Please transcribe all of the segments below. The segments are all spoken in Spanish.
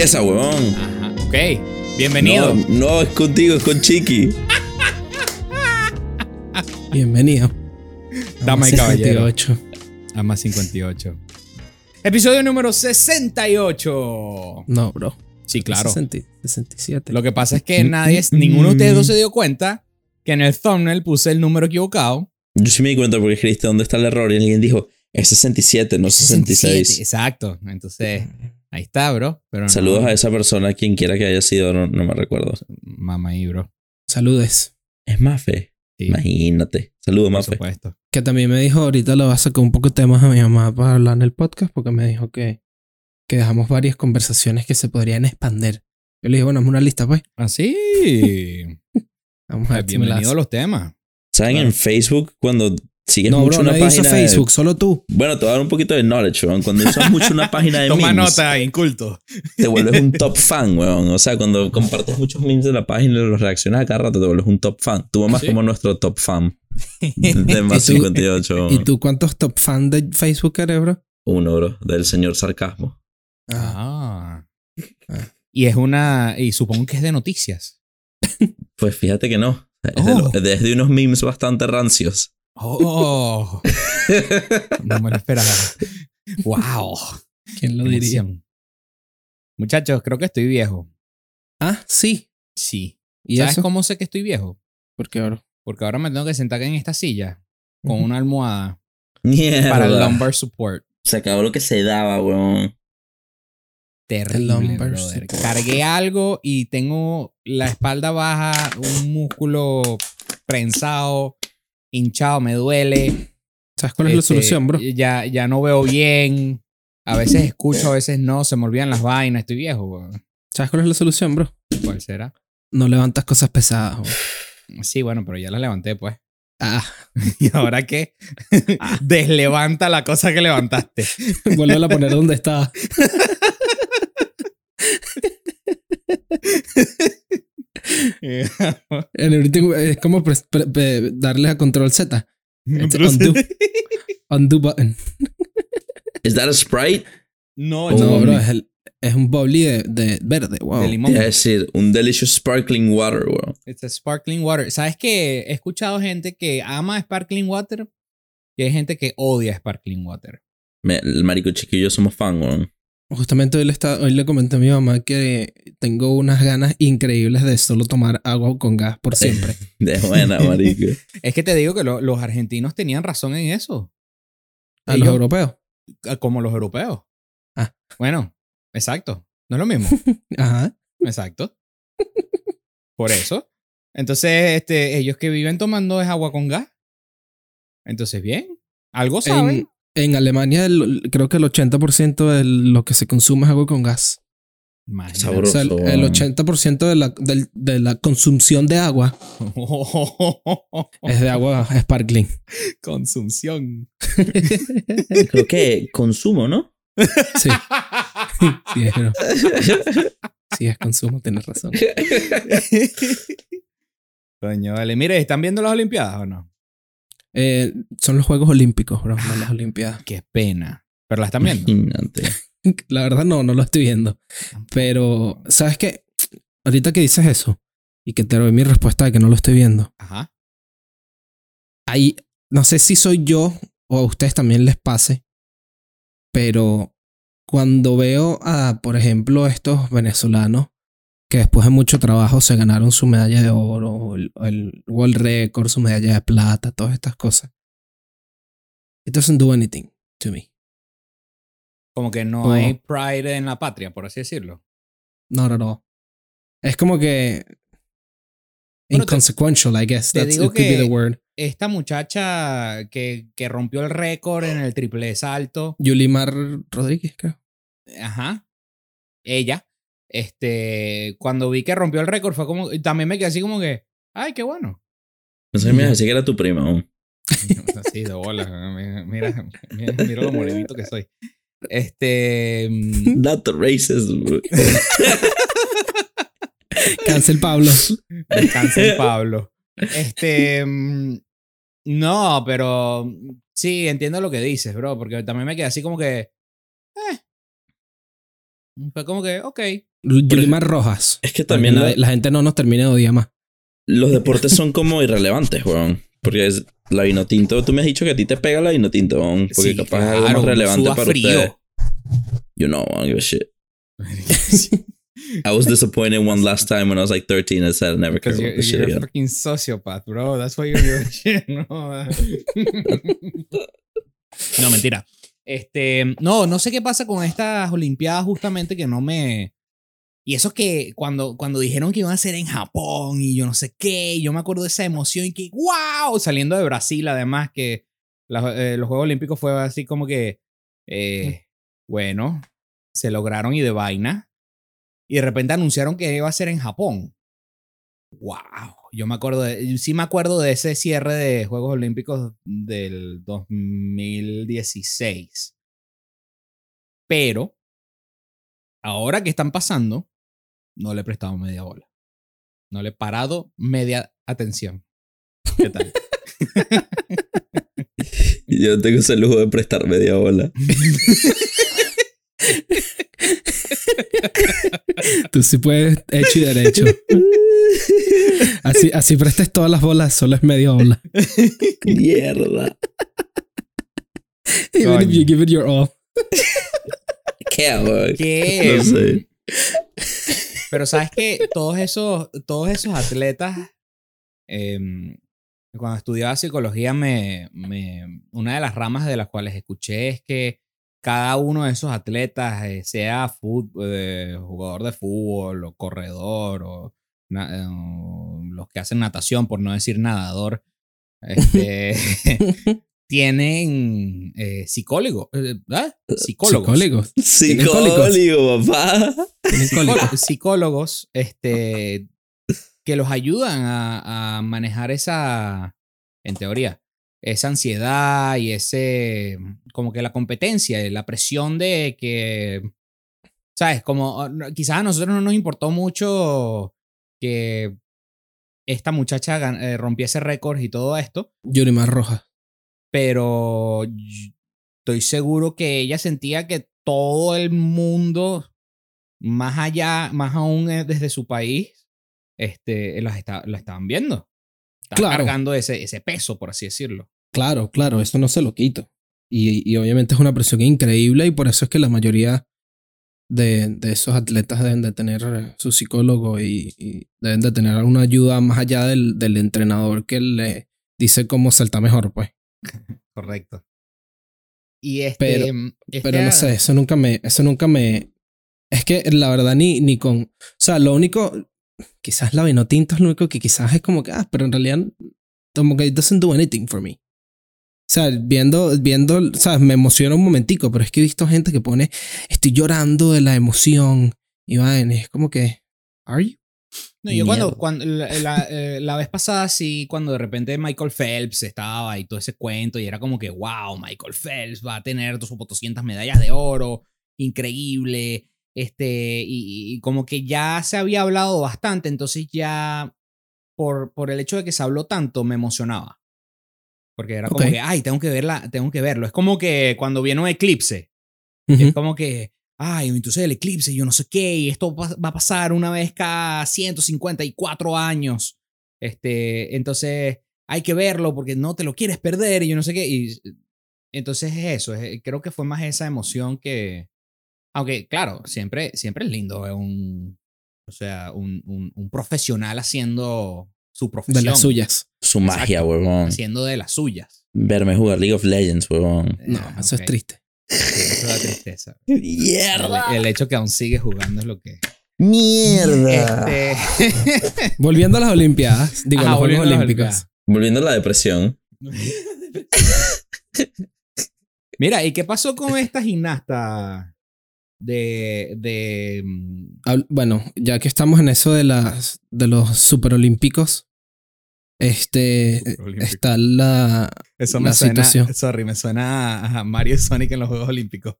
Empieza, huevón. Ajá. Ok. Bienvenido. No, no, es contigo, es con Chiqui. Bienvenido. Damas y caballeros. 58. A más 58. Episodio número 68. No, bro. Sí, claro. 60, 67. Lo que pasa es que nadie, ninguno de ustedes dos se dio cuenta que en el thumbnail puse el número equivocado. Yo sí me di cuenta porque escribiste dónde está el error y alguien dijo, es 67, no 66. Exacto. Entonces, ahí está, bro. Pero no- Saludos a esa persona, quien quiera que haya sido, no, no me recuerdo. Mamá y bro. Saludes. Es Mafe. Sí, Imagínate. Saludos, por Mafe. supuesto. Que también me dijo, ahorita le va a sacar un poco de temas a mi mamá para hablar en el podcast porque me dijo que, que dejamos varias conversaciones que se podrían expander. Yo le dije, bueno, es una lista, pues. Así. Vamos a ver si me la Bienvenido a los temas. ¿Saben Claro. en Facebook cuando sigues No, mucho bro, una nadie usa página de- Facebook, solo tú. Bueno, te voy a dar un poquito de knowledge, weón. Cuando usas mucho una página de Toma memes, nota, inculto. te vuelves un top fan, weón. O sea, cuando compartes muchos memes de la página y los reaccionas a cada rato, te vuelves un top fan. Tu mamá ¿Sí? es como nuestro top fan de más ¿Y tú? 58. ¿Y tú cuántos top fan de Facebook eres, bro? Uno, bro, del señor sarcasmo. Ah. Ah. Y es una. Y supongo que es de noticias. Pues fíjate que no. Es de, Oh. lo- es de unos memes bastante rancios. Oh. no me lo esperaba. Wow. ¿Quién lo diría? Muchachos, creo que estoy viejo. Ah, sí. Sí. ¿Y ¿Sabes eso? cómo sé que estoy viejo? ¿Por qué, bro? Porque ahora me tengo que sentar en esta silla con una almohada Mierda. para el lumbar support. Se acabó lo que se daba, weón. Terrible, lumbar brother. Cargué algo y tengo la espalda baja, un músculo prensado, hinchado, me duele. ¿Sabes cuál es la Este, solución, bro? Ya, ya no veo bien. A veces escucho, a veces no. Se me olvidan las vainas. Estoy viejo, weón. ¿Sabes cuál es la solución, bro? ¿Cuál será? No levantas cosas pesadas. bro. Sí, bueno, pero ya las levanté, pues. Ah, ¿Y ahora qué? Deslevanta la cosa que levantaste. vuelve a poner donde está. En el último- Es como pres- pre- pre- darle a control Z. Este, undo. Undo button. ¿Es that a Sprite? No, No, no, bro, es, el- es un bubbly de, de verde. Wow. de limón. Es decir, un delicious sparkling water, weón. It's a sparkling water. ¿Sabes que He escuchado gente que ama sparkling water y hay gente que odia sparkling water. Me- el marico chiquillo somos fan, weón. Justamente hoy le, está, hoy le comenté a mi mamá que tengo unas ganas increíbles de solo tomar agua con gas por siempre. De buena, marico. Es que te digo que lo- los argentinos tenían razón en eso. A los Ellos- europeos. Ah, Como los europeos. Ah. Bueno, exacto. No es lo mismo. Ajá. exacto. Por eso. Entonces, este, ellos que viven tomando es agua con gas. Entonces, bien. Algo saben. En, en Alemania el- creo que el 80% de lo que se consume es agua con gas. Imagínate. O Sabroso. sea, el, el weón. 80% de la, del- de la consumción de agua es de agua sparkling. Consumción. Creo que consumo, ¿no? Sí. Sí, es. Sí, es consumo, tienes razón. Coño, vale. Mire, ¿están viendo las Olimpiadas o no? Eh, son los Juegos Olímpicos, bro, no las Olimpiadas. Qué pena. Pero la están viendo. Imagínate. La verdad no, no lo estoy viendo. Pero, ¿sabes qué? Ahorita que dices eso y que te doy mi respuesta de que no lo estoy viendo, Ajá. ahí no sé si soy yo o a ustedes también les pase, pero cuando veo a, por ejemplo, estos venezolanos que después de mucho trabajo se ganaron su medalla de oro, el, el World Record, su medalla de plata, todas estas cosas. It doesn't do anything to me. Como que no Oh. hay pride en la patria, por así decirlo. No, no, no. Es como que Bueno, te- inconsequential, I guess. te That's, digo it could be the word. Esta muchacha que, que rompió el récord en el triple salto. Yulimar Rodríguez, creo. Ajá. Ella. Este. Cuando vi que rompió el récord fue como. y También me quedé así como que. Ay, qué bueno. Pensé que me ibas a decir que era tu prima, weón. Así de bola. Mira, mira, mira, mira lo morenito que soy. Este. mm, Not the racist. Cancel Pablo. En Pablo. Este. mm, No, pero. Sí, entiendo lo que dices, bro. Porque también me quedé así como que. Fue como que, ok. Yulimar Rojas. Es que también la, la- gente no nos termine de odiar más. los deportes son como irrelevantes, weón. Porque es la vino tinto. Tú me has dicho que a ti te pega la vino tinto, weón. Porque Sí, capaz es algo claro, más relevante para frío. ustedes. You know, I don't give a shit. I was disappointed one last time when I was like 13 and said I never care Because about you're, this shit you're a again. fucking sociopath, bro. That's why you're doing shit. No, no, mentira. Este, no, no sé qué pasa con estas Olimpiadas justamente que no me... Y eso que cuando, cuando dijeron que iban a ser en Japón y yo no sé qué, yo me acuerdo de esa emoción y que, wow, saliendo de Brasil además, que la- eh, los Juegos Olímpicos fue así como que, eh, bueno, se lograron y de vaina. Y de repente anunciaron que iba a ser en Japón. Wow. Yo me acuerdo de, sí me acuerdo de ese cierre de Juegos Olímpicos del 2016. Pero ahora que están pasando, no le he prestado media bola. No le he parado media atención. ¿Qué tal? Yo no tengo ese lujo de prestar media bola. Tú sí puedes hecho y derecho. Así, así prestes todas las bolas, solo es media bola. Mierda. Even if you give it your all. ¿Qué? ¿Qué? No sé. Pero sabes que todos esos, todos esos atletas, em, cuando estudiaba psicología, me, me- una de las ramas de las cuales escuché es que cada uno de esos atletas, eh, sea eh, jugador de fútbol o corredor o, na- eh, o los que hacen natación, por no decir nadador, este, tienen eh, psicólogo, psicólogos. Psicólogos. Psicólogo, papá. Tienen psicó- cólicos. psicólogos este, que los ayudan a, a manejar esa, en teoría, esa ansiedad y ese, como que la competencia, la presión de que, ¿sabes? Como quizás a nosotros no nos importó mucho que esta muchacha eh, rompiese récords y todo esto, Yurimar Rojas. pero estoy seguro que ella sentía que todo el mundo, más allá, más aún eh, desde su país, este, las está- la estaban viendo. Estaban Claro. cargando ese, ese peso, por así decirlo. Claro, claro, eso no se lo quito. Y, y obviamente es una presión increíble y por eso es que la mayoría de, de esos atletas deben de tener su psicólogo y, y deben de tener alguna ayuda más allá del, del entrenador que le dice cómo saltar mejor, pues. Correcto. Y este. Pero- esta- Pero no sé, eso nunca me, eso nunca me... Es que la verdad ni, ni con... O sea, lo único, quizás la vino tinto es lo único que quizás es como que, ah, pero en realidad como que it doesn't do anything for me. O sea, viendo, viendo, sabes, me emociona un momentico, pero es que he visto gente que pone, estoy llorando de la emoción y vaina, es como que, ¿are you? No, yo cuando, cuando la, la, eh, la vez pasada, sí, cuando de repente Michael Phelps estaba y todo ese cuento, y era como que, wow, Michael Phelps va a tener 200 medallas de oro, increíble, este, y, y como que ya se había hablado bastante, entonces ya por, por el hecho de que se habló tanto, me emocionaba. Porque era como que, ay, tengo que, verla, tengo que verlo. Es como que cuando viene un eclipse, Ujú. es como que, ay, entonces el eclipse, yo no sé qué, y esto va va a pasar una vez cada 154 años. Este, entonces hay que verlo porque no te lo quieres perder y yo no sé qué. Y entonces es eso, es- creo que fue más esa emoción que, aunque claro, siempre, siempre es lindo ver un, o sea, un, un, un profesional haciendo su De profesión. las suyas. Su magia, huevón. Haciendo de las suyas. Verme jugar League of Legends, huevón. No, Ah, eso es triste. Sí, eso da tristeza. ¡Mierda! el hecho que aún sigue jugando es lo que... ¡Mierda! Este, Volviendo a las Olimpiadas, digo, Ajá, los Juegos volviendo a las Olímpicos. Olimpiadas. Volviendo a la depresión. Mira, ¿y qué pasó con esta gimnasta de... de mm, Bueno, ya que estamos en eso de las de los superolímpicos, este está la eso La me suena... situación. Sorry, me suena a Mario y Sonic en los Juegos Olímpicos.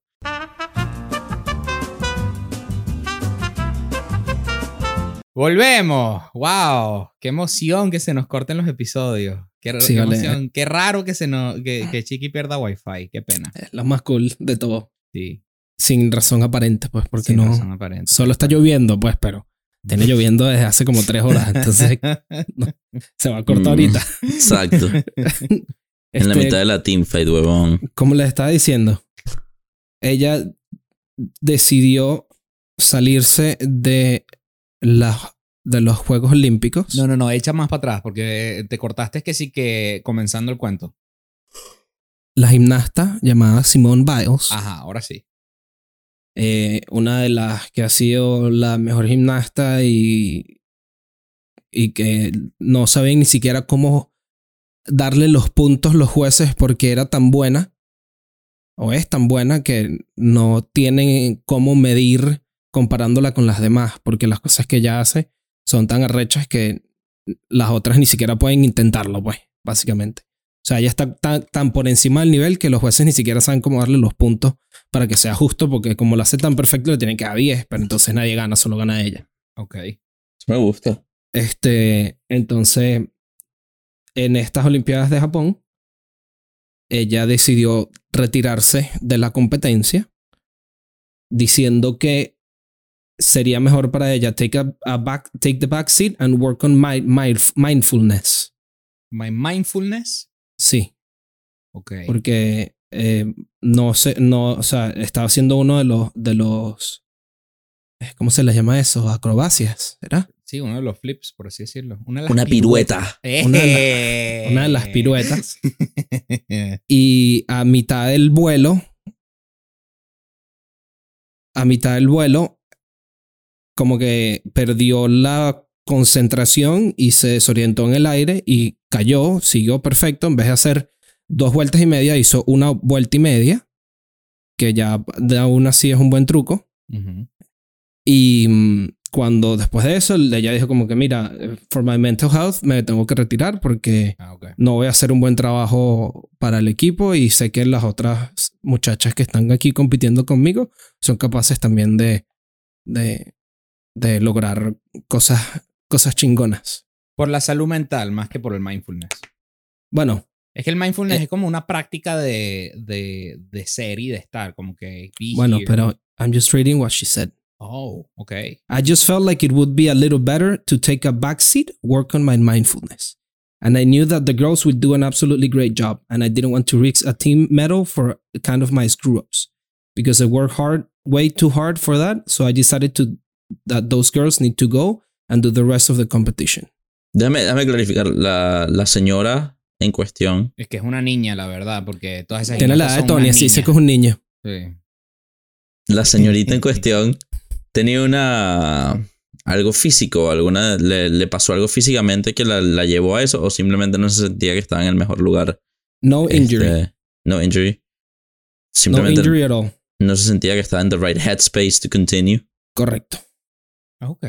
Volvemos. ¡Wow! ¡Qué emoción que se nos corten los episodios! ¡Qué, Sí, qué vale. emoción! ¡Qué raro que, se nos, que, que Chiqui pierda Wi-Fi! ¡Qué pena! es la más cool de todo. Sí. Sin razón aparente, pues, porque Sin no. razón aparente. Solo está lloviendo, pues, pero tiene lloviendo desde hace como tres horas, entonces se va a cortar Mm. ahorita. Exacto. En la Este, mitad de la teamfight, huevón. Como les estaba diciendo, ella decidió salirse de, la, de los Juegos Olímpicos. No, no, no, echa más para atrás porque te cortaste que sí que comenzando el cuento. La gimnasta llamada Simone Biles, Ajá, ahora sí. Eh, una de las que ha sido la mejor gimnasta y, y que no saben ni siquiera cómo darle los puntos los jueces porque era tan buena o es tan buena que no tienen cómo medir comparándola con las demás porque las cosas que ella hace son tan arrechas que las otras ni siquiera pueden intentarlo pues básicamente o sea ella está tan, tan por encima del nivel que los jueces ni siquiera saben cómo darle los puntos para que sea justo porque como lo hace tan perfecto le tienen que dar 10 pero entonces nadie gana solo gana ella Ok. Eso me gusta. este, entonces, en estas Olimpiadas de Japón, ella decidió retirarse de la competencia, diciendo que sería mejor para ella take, a, a back, take the back seat and work on mi- mindfulness. My mindfulness. Sí, Ok. porque eh, no sé, no, o sea, estaba haciendo uno de los, de los, eh, ¿cómo se les llama eso? Acrobacias, ¿verdad? Sí, uno de los flips, por así decirlo. Una, de las Una pirueta. Una de ¡Eh! Una de las piruetas. Y a mitad del vuelo, a mitad del vuelo, como que perdió la concentración y se desorientó en el aire y cayó, siguió perfecto. En vez de hacer dos vueltas y media, hizo una vuelta y media, que ya aún así es un buen truco. Y mm, cuando después de eso, ella dijo como que, mira, for my mental health me tengo que retirar porque Ah, no voy a hacer un buen trabajo para el equipo y sé que las otras muchachas que están aquí compitiendo conmigo son capaces también de, de, de lograr cosas, cosas chingonas. Por la salud mental más que por el mindfulness. Bueno, Es que el mindfulness Eh. es como una práctica de, de, de ser y de estar, como que... bueno, here. pero I'm just reading what she said. Oh, ok. I just felt like it would be a little better to take a backseat, work on my mindfulness. And I knew that the girls would do an absolutely great job, and I didn't want to risk a team medal for kind of my screw ups because I worked hard, way too hard for that. So I decided to that those girls need to go and do the rest of the competition. Déjame, déjame clarificar. La, la señora en cuestión. Es que es una niña, la verdad, porque todas esas Tiene la edad de Tony, dice niñas. que es un niño. Sí. La señorita en cuestión tenía una. Algo físico, alguna. Le, le pasó algo físicamente que la, la llevó a eso, o simplemente no se sentía que estaba en el mejor lugar. No injury. Este, no injury. no Simplemente injury at all. no se sentía que estaba en the right headspace to continue. Correcto. Ok.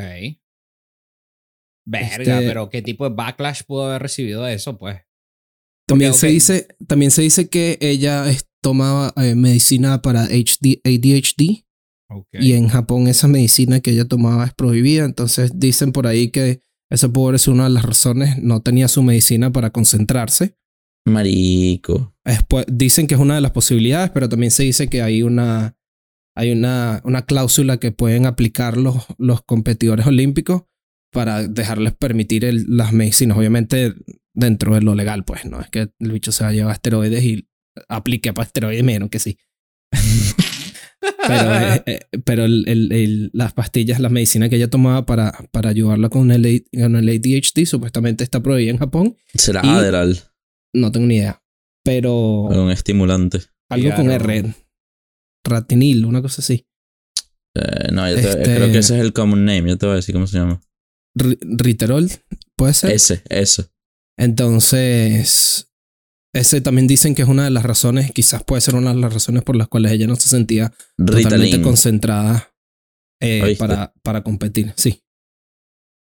Verga, Este- pero ¿qué tipo de backlash pudo haber recibido de eso, pues? También, se dice, también se dice que ella es- tomaba eh, medicina para HD, ADHD. Y en Japón esa medicina que ella tomaba es prohibida. Entonces dicen por ahí que esa puede ser una de las razones. No tenía su medicina para concentrarse. Marico. Después, dicen que es una de las posibilidades, pero también se dice que hay una, hay una, una cláusula que pueden aplicar los, los competidores olímpicos para dejarles permitir el- las medicinas. Obviamente dentro de lo legal, pues no es que el bicho se va a llevar esteroides y aplique para esteroides, menos que sí. Pero, eh, eh, pero el- el- el- las pastillas, las medicinas que ella tomaba para, para ayudarla con el, A- con el ADHD, supuestamente está prohibida en Japón. Será Adderall, No tengo ni idea. Pero un estimulante. algo con. R. Ratinil, una cosa así. Eh, no, yo te- Este- creo que ese es el common name. Yo te voy a decir cómo se llama. Ri- Riterol, puede ser. Ese, ese. Entonces, ese también dicen que es una de las razones, quizás puede ser una de las razones por las cuales ella no se sentía totalmente concentrada eh, para, para competir. Sí.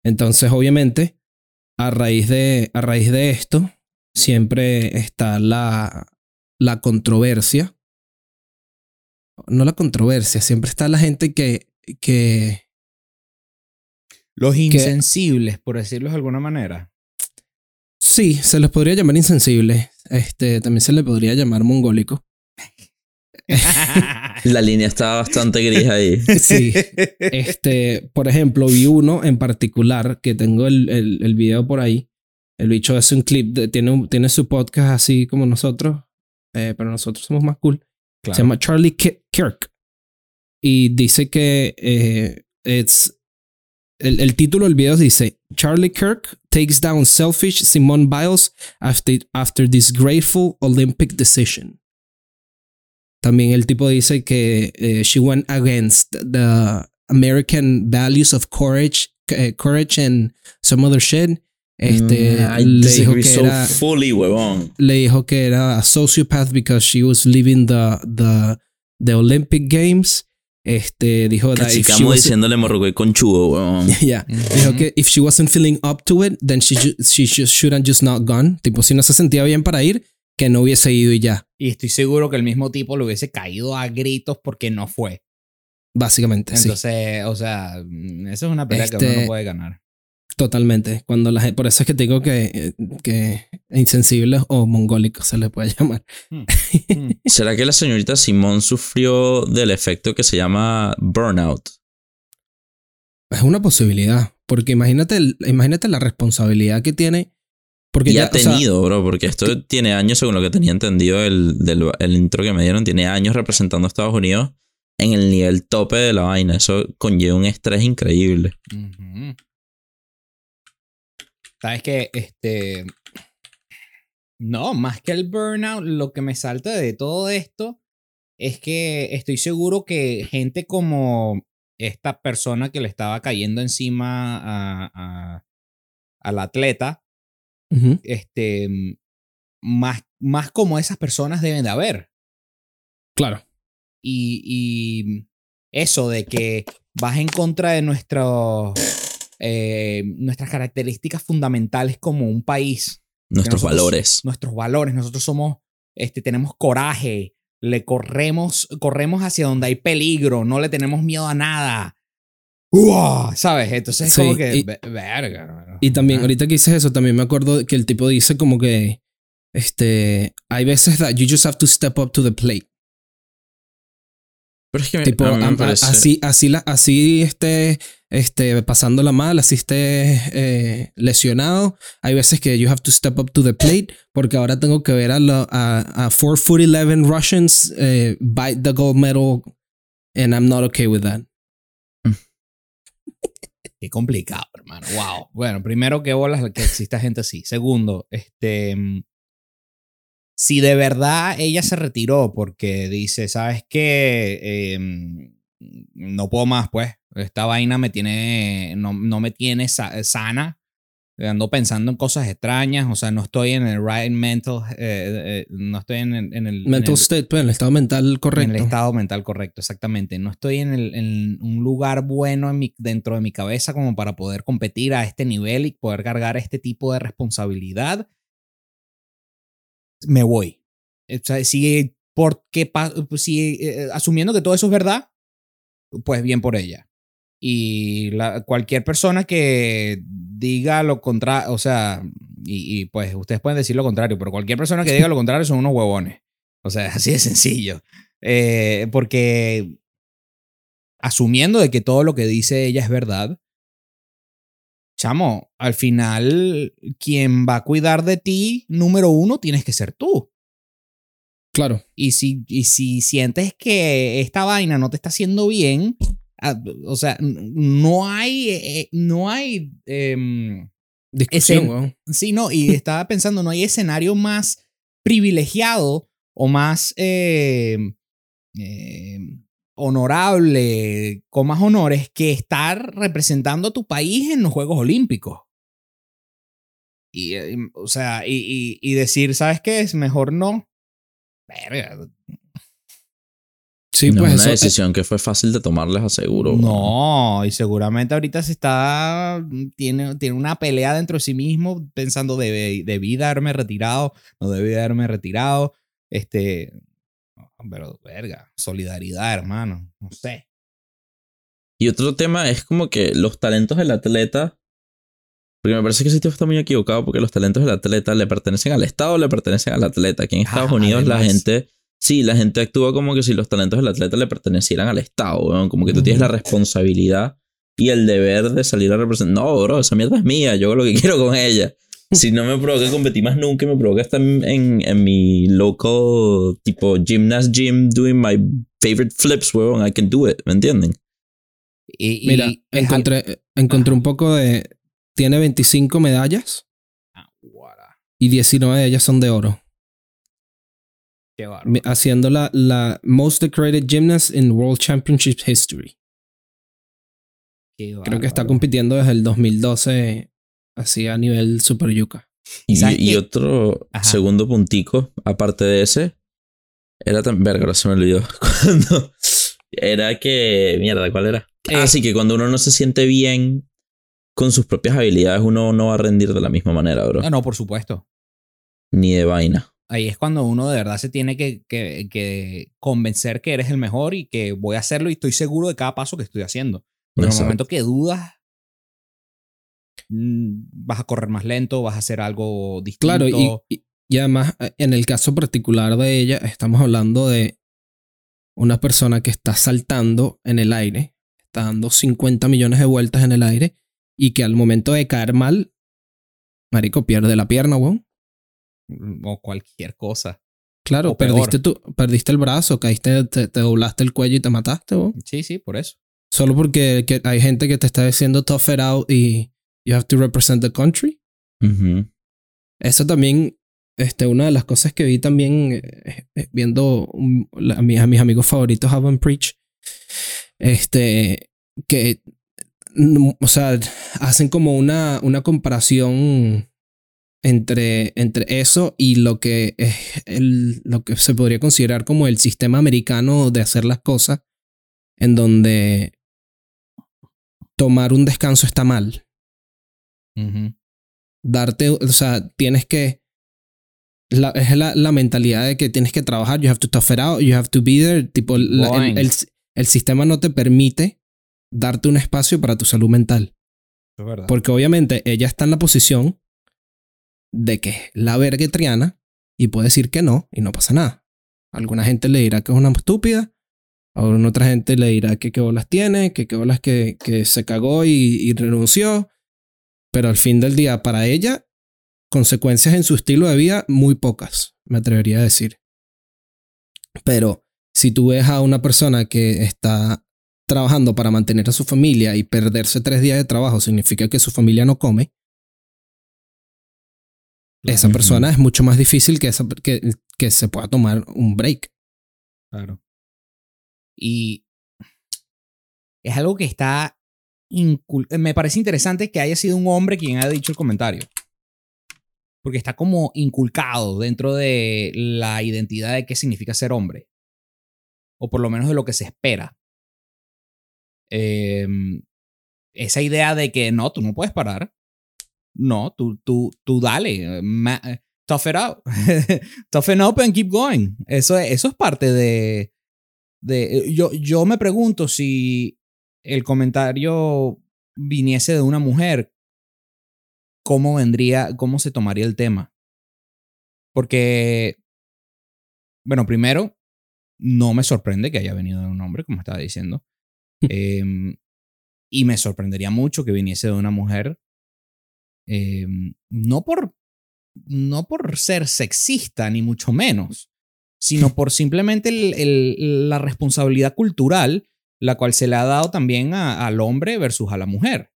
Entonces, obviamente, a raíz de, a raíz de esto, siempre está la, la controversia. No la controversia, siempre está la gente que, que Los insensibles, por decirlo de alguna manera. sí, se les podría llamar insensibles. Este, también se les podría llamar mongólico. La línea estaba bastante gris ahí. Sí. Este, por ejemplo, vi uno en particular que tengo el, el, el video por ahí. El bicho es un clip, de- tiene, un- tiene su podcast así como nosotros, eh, pero nosotros somos más cool. Claro. Se llama Charlie Ki- Kirk. Y dice que eh, it's, el, el título del video dice Charlie Kirk takes down selfish Simone Biles after, after disgraceful Olympic decision. También el tipo dice que eh, she went against the American values of courage, eh, courage and some other shit. Este, Mm, le dijo que so era, fully, huevón. le dijo que era a sociopath because she was leaving the, the, the Olympic Games. Este, dijo that if she diciéndole morrocoy conchudo, huevón. yeah. Dijo que if she wasn't feeling up to it, then she, ju- she just shouldn't just not gone. Tipo, si no se sentía bien para ir, que no hubiese ido y ya. Y estoy seguro que el mismo tipo le hubiese caído a gritos porque no fue. Básicamente, sí. Entonces, o sea, mm, esa es una pelea que uno Este- no puede ganar. Totalmente. Cuando la gente, por eso es que te digo que, que insensibles o mongólicos se les puede llamar. Mm. ¿Será que la señorita Simón sufrió del efecto que se llama burnout? Es una posibilidad. Porque imagínate, imagínate la responsabilidad que tiene. Porque Y ya, ha o sea, tenido, bro, porque esto tiene años, según lo que tenía entendido el, del, el intro que me dieron, tiene años representando a Estados Unidos en el nivel tope de la vaina. Eso conlleva un estrés increíble. Sabes que, este. No, más que el burnout, lo que me salta de todo esto es que estoy seguro que gente como esta persona que le estaba cayendo encima a, a- al atleta, este, más, más como esas personas deben de haber. claro. y, y eso de que vas en contra de nuestros, eh, nuestras características fundamentales como un país, Nuestros nosotros- valores. nuestros valores, nosotros somos, este, tenemos coraje, le corremos, corremos hacia donde hay peligro, no le tenemos miedo a nada. ¡Uah! ¿Sabes? Entonces es Sí, como que, y- verga. Y también, Ajá. ahorita que dices eso, también me acuerdo que el tipo dice como que. Este. Hay veces that you just have to step up to the plate. Pero es que Tipo, a mí me parece... así, así, la, así esté este, pasándola mal, así esté eh, lesionado. Hay veces que you have to step up to the plate porque ahora tengo que ver a, lo- a, a 4 foot 11 Russians eh, bite the gold medal and I'm not okay with that. Qué complicado, hermano. Wow. Bueno, primero, qué bolas que exista gente así. Segundo, este. Si de verdad ella se retiró porque dice, ¿sabes qué? Em, no puedo más, pues. Esta vaina me tiene. No, no me tiene sa- sana. Ando pensando en cosas extrañas. O sea, no estoy en el right mental. eh, eh, no estoy en el. en el- en Mental el- state, pues, en el estado mental correcto. en el estado mental correcto, exactamente. No estoy en, el- en un lugar bueno en mi- dentro de mi cabeza como para poder competir a este nivel y poder cargar este tipo de responsabilidad. Me voy. O sea, si, por si eh, asumiendo que todo eso es verdad, pues bien por ella. Y cualquier persona que diga lo contrario, o sea, y, y pues ustedes pueden decir lo contrario, pero cualquier persona que diga lo contrario son unos huevones. O sea, así de sencillo. Eh, porque asumiendo de que todo lo que dice ella es verdad, chamo, al final quien va a cuidar de ti, número uno, tienes que ser tú. Claro. Y si, y si sientes que esta vaina no te está haciendo bien, ah, o sea, no hay, eh, no hay, em, Discusión, weón. Sí, no, y estaba pensando, no hay escenario más privilegiado o más eh, eh, honorable, con más honores, que estar representando a tu país en los Juegos Olímpicos. Y, eh, o sea, y, y- y decir, ¿sabes qué? Es mejor no. Verga. Sí, no pues es una eso. eh, decisión que fue fácil de tomar, les aseguro. No, y seguramente ahorita se está, tiene, tiene una pelea dentro de sí mismo pensando, debe, debí darme retirado, no debí darme retirado, este, pero verga, solidaridad, hermano, no sé. Y otro tema es como que los talentos del atleta. Porque me parece que ese tipo está muy equivocado porque los talentos del atleta le pertenecen al Estado o le pertenecen al atleta. Aquí en Estados Ah, Unidos la gente Sí, la gente actúa como que si los talentos del atleta le pertenecieran al Estado. Como que tú tienes la responsabilidad y el deber de salir a representar. No, bro, esa mierda es mía, yo hago lo que quiero con ella. Si no me provoca competir más nunca, me provoca estar en, en, mi local, tipo, gymnast gym, doing my favorite flips, weón. I can do it, ¿me entienden? Y, y Mira, encontré, encontré un poco de. Tiene 25 medallas Ah, y 19 de ellas son de oro. qué. Mi- Haciendo la, la most decorated gymnast in World Championship History. qué Creo que está compitiendo desde el 2012 así a nivel Super Yuka. Y, otro Ajá. segundo puntico, aparte de ese, era tan. Verga, ahora se me olvidó. Cuando. Era que. Mierda, ¿cuál era? Eh. Así que cuando uno no se siente bien con sus propias habilidades, uno no va a rendir de la misma manera, bro. No, no, por supuesto. Ni de vaina. Ahí es cuando uno de verdad se tiene que, que, que convencer que eres el mejor y que voy a hacerlo y estoy seguro de cada paso que estoy haciendo. Pero en el momento que dudas, vas a correr más lento, vas a hacer algo distinto. Claro, y, y- y además eh, en el caso particular de ella, estamos hablando de una persona que está saltando en el aire, está dando 50 millones de vueltas en el aire y que al momento de caer mal, Marico pierde la pierna, weón. o cualquier cosa. Claro, O perdiste, tu, perdiste el brazo, caíste, te, te doblaste el cuello y te mataste, weón. Sí, sí, por eso. Solo porque que hay gente que te está diciendo tough it out y you have to represent the country. Ujú. Eso también, este, una de las cosas que vi también eh, eh, viendo un- la- a, mis, a mis amigos favoritos, Haven Preach, este, que, o sea, hacen como una, una comparación entre, entre eso y lo que es el, lo que se podría considerar como el sistema americano de hacer las cosas, en donde tomar un descanso está mal Ujú. darte, o sea, tienes que, la, es la, la mentalidad de que tienes que trabajar, you have to tough it out, you have to be there, tipo, la- el, el- el sistema no te permite darte un espacio para tu salud mental, Eso es verdad. porque obviamente ella está en la posición de que es la verga triana y puede decir que no y no pasa nada. Alguna gente le dirá que es una estúpida, a otra gente le dirá que qué bolas tiene, que qué bolas que, que se cagó y, y renunció. Pero al fin del día, para ella, consecuencias en su estilo de vida, muy pocas, me atrevería a decir. Pero si tú ves a una persona que está trabajando para mantener a su familia y perderse tres días de trabajo significa que su familia no come, esa persona es mucho más difícil que, esa, que, que se pueda tomar un break. Claro. Y es algo que está. Incul- Me parece interesante que haya sido un hombre quien haya dicho el comentario. Porque está como inculcado dentro de la identidad de qué significa ser hombre. O por lo menos de lo que se espera. Em, esa idea de que no, tú no puedes parar. No, tú, tú, tú dale. eh, ma- eh, tough it out. toughen up and keep going. Eso, es- eso es parte de, de eh, yo, yo me pregunto si el comentario viniese de una mujer, ¿cómo vendría, cómo se tomaría el tema? Porque, bueno, primero, no me sorprende que haya venido de un hombre, como estaba diciendo. Em, y me sorprendería mucho que viniese de una mujer. em, no por no por ser sexista, ni mucho menos, sino por simplemente el- el- la responsabilidad cultural, la cual se le ha dado también al hombre versus a la mujer.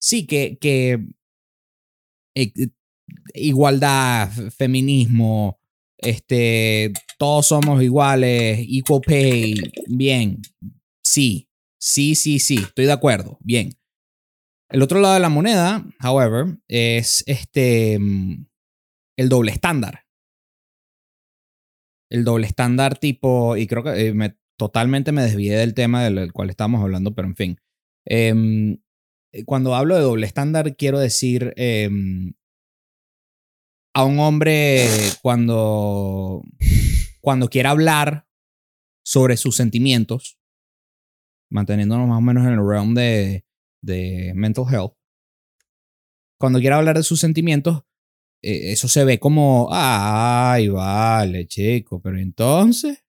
Sí, que, que eh, igualdad, feminismo, este, todos somos iguales, equal pay, bien, sí, sí, sí, sí, estoy de acuerdo, bien. El otro lado de la moneda, however, es este el doble estándar. El doble estándar tipo, y creo que eh, totalmente me desvié del tema del, cual estábamos hablando, pero en fin. Em, cuando hablo de doble estándar, quiero decir em, a un hombre cuando, cuando quiera hablar sobre sus sentimientos, manteniéndonos más o menos en el realm de, de mental health, cuando quiera hablar de sus sentimientos, eh, eso se ve como, ay, vale, chico, pero entonces,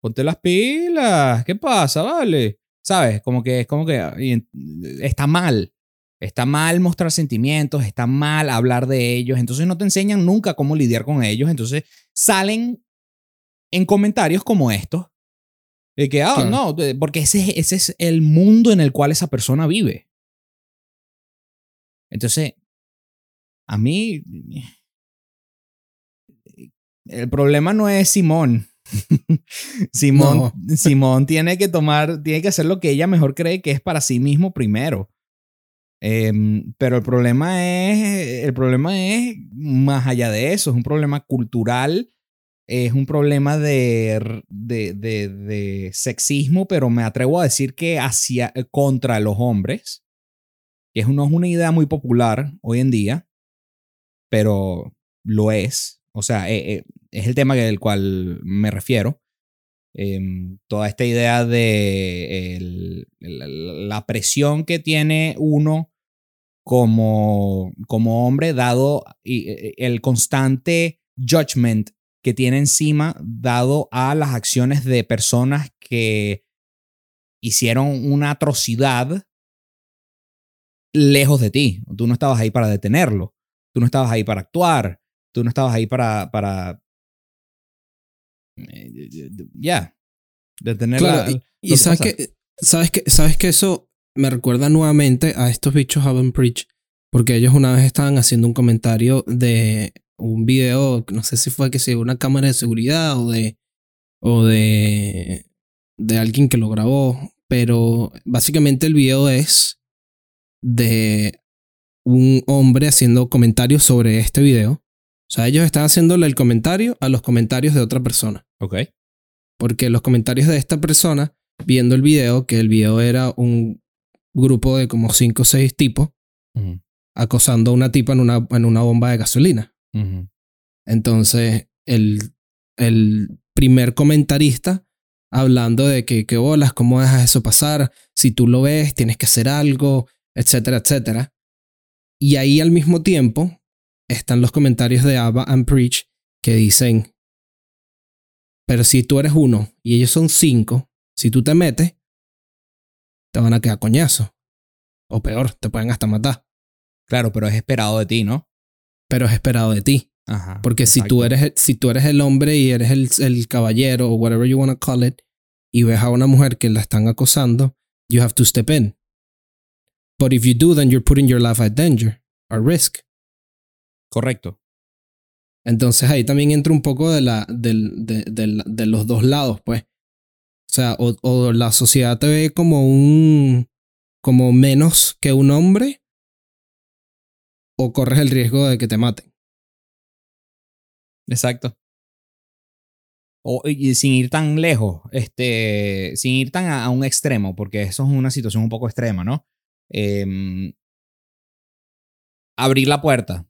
ponte las pilas, ¿qué pasa, vale? ¿Sabes? Como que es como que y está mal. Está mal mostrar sentimientos, está mal hablar de ellos, entonces no te enseñan nunca cómo lidiar con ellos, entonces salen en comentarios como estos. De que, ah, no, porque ese, es- ese es el mundo en el cual esa persona vive. Entonces, a mí, el problema no es Simón. Simón, Simón tiene que tomar, tiene que hacer lo que ella mejor cree que es para sí mismo primero. Em, pero el problema es, el problema es más allá de eso, es un problema cultural, es un problema de, de, de, de sexismo, pero me atrevo a decir que hacia, contra los hombres, que es no es una idea muy popular hoy en día, pero lo es. O sea, eh, eh, es el tema del cual me refiero. Em, toda esta idea de la, presión que tiene uno como, como hombre, dado y, eh, el constante judgment que tiene encima, dado a las acciones de personas que hicieron una atrocidad lejos de ti. Tú no estabas ahí para detenerlo. Tú no estabas ahí para actuar. Tú no estabas ahí para eh, ya. detener Claro, la- y, y sabes, pasa. que, sabes, que, sabes que eso me recuerda nuevamente a estos bichos Haven't Preach, porque ellos una vez estaban haciendo un comentario de un video, no sé si fue que si una cámara de seguridad o de, o de, de alguien que lo grabó, pero básicamente el video es de un hombre haciendo comentarios sobre este video. O sea, ellos están haciéndole el comentario a los comentarios de otra persona. Ok. Porque los comentarios de esta persona, viendo el video, que el video era un grupo de como 5 o 6 tipos acosando a una tipa en una, en una bomba de gasolina. Entonces, el, el primer comentarista hablando de que, que bolas, ¿cómo dejas eso pasar? Si tú lo ves, tienes que hacer algo, etcétera, etcétera. Y ahí al mismo tiempo están los comentarios de Abba and Preach que dicen, pero si tú eres uno y ellos son cinco, si tú te metes, te van a quedar coñazo. O peor, te pueden hasta matar. Claro, pero es esperado de ti, ¿no? Pero es esperado de ti. Ajá. Porque si tú, eres, el- si tú eres el hombre y eres el, el caballero o whatever you want to call it, y ves a una mujer que la están acosando, you have to step in. But if you do, then you're putting your life at danger or risk. Correcto. Entonces ahí también entra un poco de, la, de, los dos lados, pues. O sea, o, la sociedad te ve como un. como menos que un hombre, o corres el riesgo de que te maten. Exacto. O, y sin ir tan lejos, este, sin ir tan a, a un extremo, porque eso es una situación un poco extrema, ¿no? Em, abrir la puerta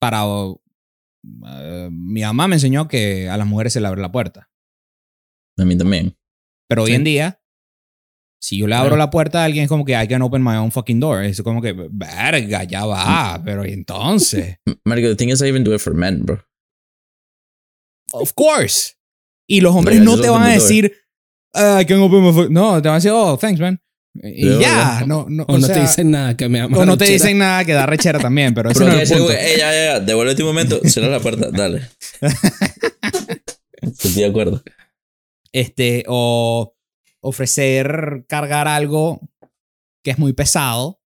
para... eh, mi mamá me enseñó que a las mujeres se le abre la puerta. A mí también. Pero hoy en día, si yo le abro la puerta a alguien, es como que I can open my own fucking door. Es como que, verga, ya va, pero ¿y entonces? Marico, the thing is I even do it for men, bro. Of course. Y los hombres no te van a decir, "Ah, I can open my fuck-" No, te van a decir, oh, thanks, man. Y Yeah, ya, no, no, O, o no sea, te dicen nada que me aman. o no te dicen nada que da rechera también, pero ese Pero no que es el ese ya, ya, ya, devuelve tu momento, cierra la puerta, dale. Estoy de acuerdo. Este, o ofrecer cargar algo que es muy pesado.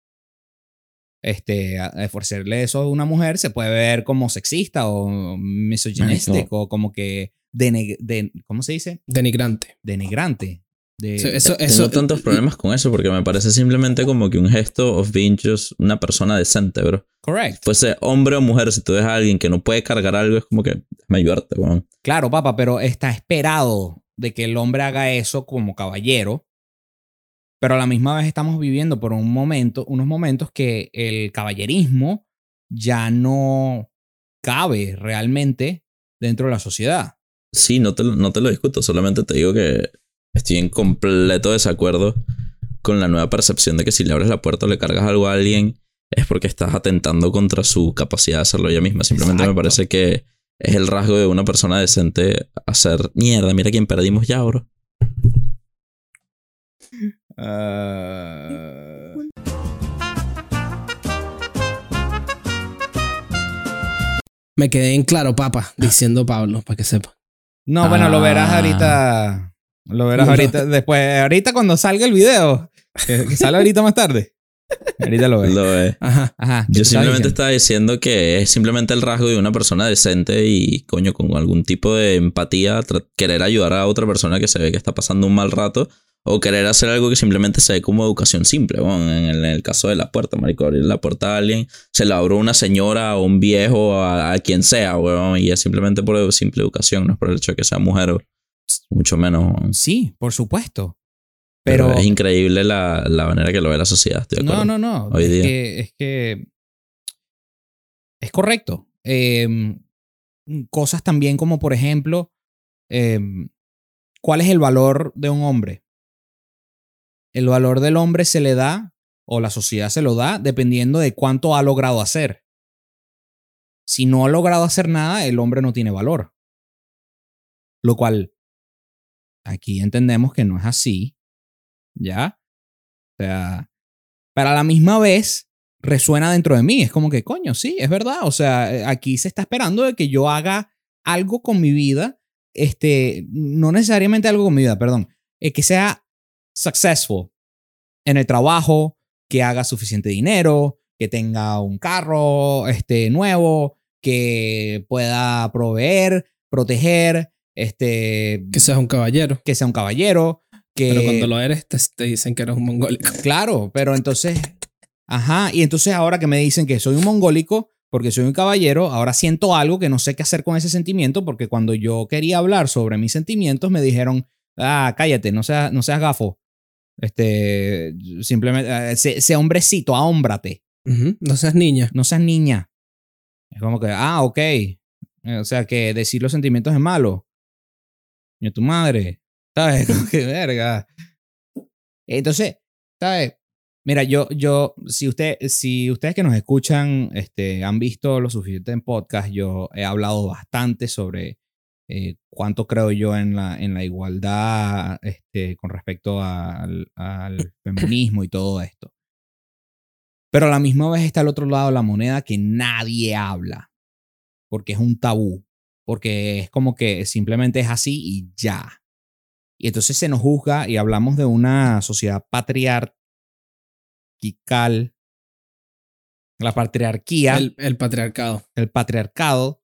Este, ofrecerle eso a una mujer se puede ver como sexista o misoginístico, o como que deneg- de, ¿cómo se dice? Denigrante. Denigrante. De, Sí, eso, Tengo tantos problemas con eso porque me parece simplemente como que un gesto of being just una persona decente, bro. Correct. Fuese hombre o mujer, si tú ves a alguien que no puede cargar algo, es como que me ayudarte, weón. Claro, papá, pero está esperado de que el hombre haga eso como caballero. Pero a la misma vez estamos viviendo por un momento, unos momentos que el caballerismo ya no cabe realmente dentro de la sociedad. Sí, no te, no te lo discuto, solamente te digo que estoy en completo desacuerdo con la nueva percepción de que si le abres la puerta o le cargas algo a alguien, es porque estás atentando contra su capacidad de hacerlo ella misma. Simplemente me parece que es el rasgo de una persona decente hacer mierda. Mira quién perdimos ya, bro. Me quedé en claro, papa, diciendo Pablo, para que sepa. no, bueno, lo verás Ah. ahorita. Lo verás ahorita. Después, ahorita cuando salga el video. Que, que sale ahorita más tarde. Ahorita lo ves. Lo es. Ajá. Ajá. ¿qué Yo simplemente diciendo? estaba diciendo que es simplemente el rasgo de una persona decente y, coño, con algún tipo de empatía, querer ayudar a otra persona que se ve que está pasando un mal rato o querer hacer algo que simplemente se ve como educación simple. Bueno, en, el, en el caso de la puerta, marico, abrir la puerta a alguien, se la abrió una señora o un viejo, a, a quien sea, weón, y es simplemente por simple educación, no es por el hecho de que sea mujer, o mucho menos. Sí, por supuesto. Pero, Pero. es increíble la, la manera que lo ve la sociedad, estoy No, acuerdo. no, no. Hoy es, día. Que, es que. Es correcto. Em, cosas también como, por ejemplo, em, ¿cuál es el valor de un hombre? El valor del hombre se le da, o la sociedad se lo da, dependiendo de cuánto ha logrado hacer. Si no ha logrado hacer nada, el hombre no tiene valor. Lo cual, aquí entendemos que no es así. ¿Ya? O sea, pero la misma vez resuena dentro de mí. Es como que, coño, sí, es verdad. O sea, eh, aquí se está esperando de que yo haga algo con mi vida. Este, no necesariamente algo con mi vida, perdón. eh, que sea successful en el trabajo, que haga suficiente dinero, que tenga un carro este, nuevo, que pueda proveer, proteger, este, Que seas un caballero. que sea un caballero, que... Pero cuando lo eres, te, te dicen que eres un mongólico. Claro, pero entonces, ajá, y entonces ahora que me dicen que soy un mongólico porque soy un caballero, ahora siento algo que no sé qué hacer con ese sentimiento porque cuando yo quería hablar sobre mis sentimientos me dijeron, ah, cállate, no seas, no seas gafo. Este, simplemente, eh, sé, sé hombrecito, ahómbrate. No seas niña. no seas niña. Es como que, ah, ok. O sea, que decir los sentimientos es malo. Ni tu madre. ¿Sabes? Que verga. Entonces, ¿sabes? Mira, yo, yo, si, usted, si ustedes que nos escuchan este, han visto lo suficiente en podcast, yo he hablado bastante sobre eh, cuánto creo yo en la, en la igualdad este, con respecto al, al feminismo y todo esto. Pero a la misma vez está el otro lado de la moneda que nadie habla, porque es un tabú, porque es como que simplemente es así y ya. Y entonces se nos juzga y hablamos de una sociedad patriarcal, la patriarquía, el, El, el patriarcado. patriarcado,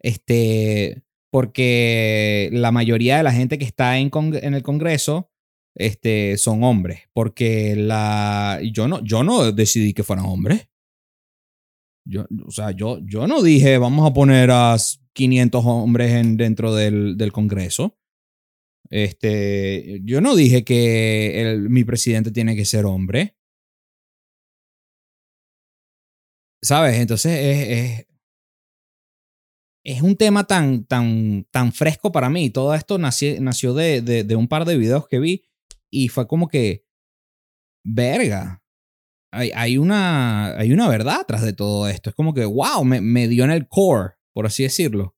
este, porque la mayoría de la gente que está en, cong- en el Congreso este, son hombres, porque la, yo, no, yo no decidí que fueran hombres. Yo, o sea, yo, yo no dije vamos a poner a 500 hombres en, dentro del, del Congreso. Este, yo no dije que el- mi presidente tiene que ser hombre. ¿Sabes? Entonces es, es, es un tema tan, tan, tan fresco para mí. Todo esto nació, nació de, de, de un par de videos que vi y fue como que, verga, hay, hay, una, hay una verdad atrás de todo esto. Es como que, wow, me, me dio en el core, por así decirlo.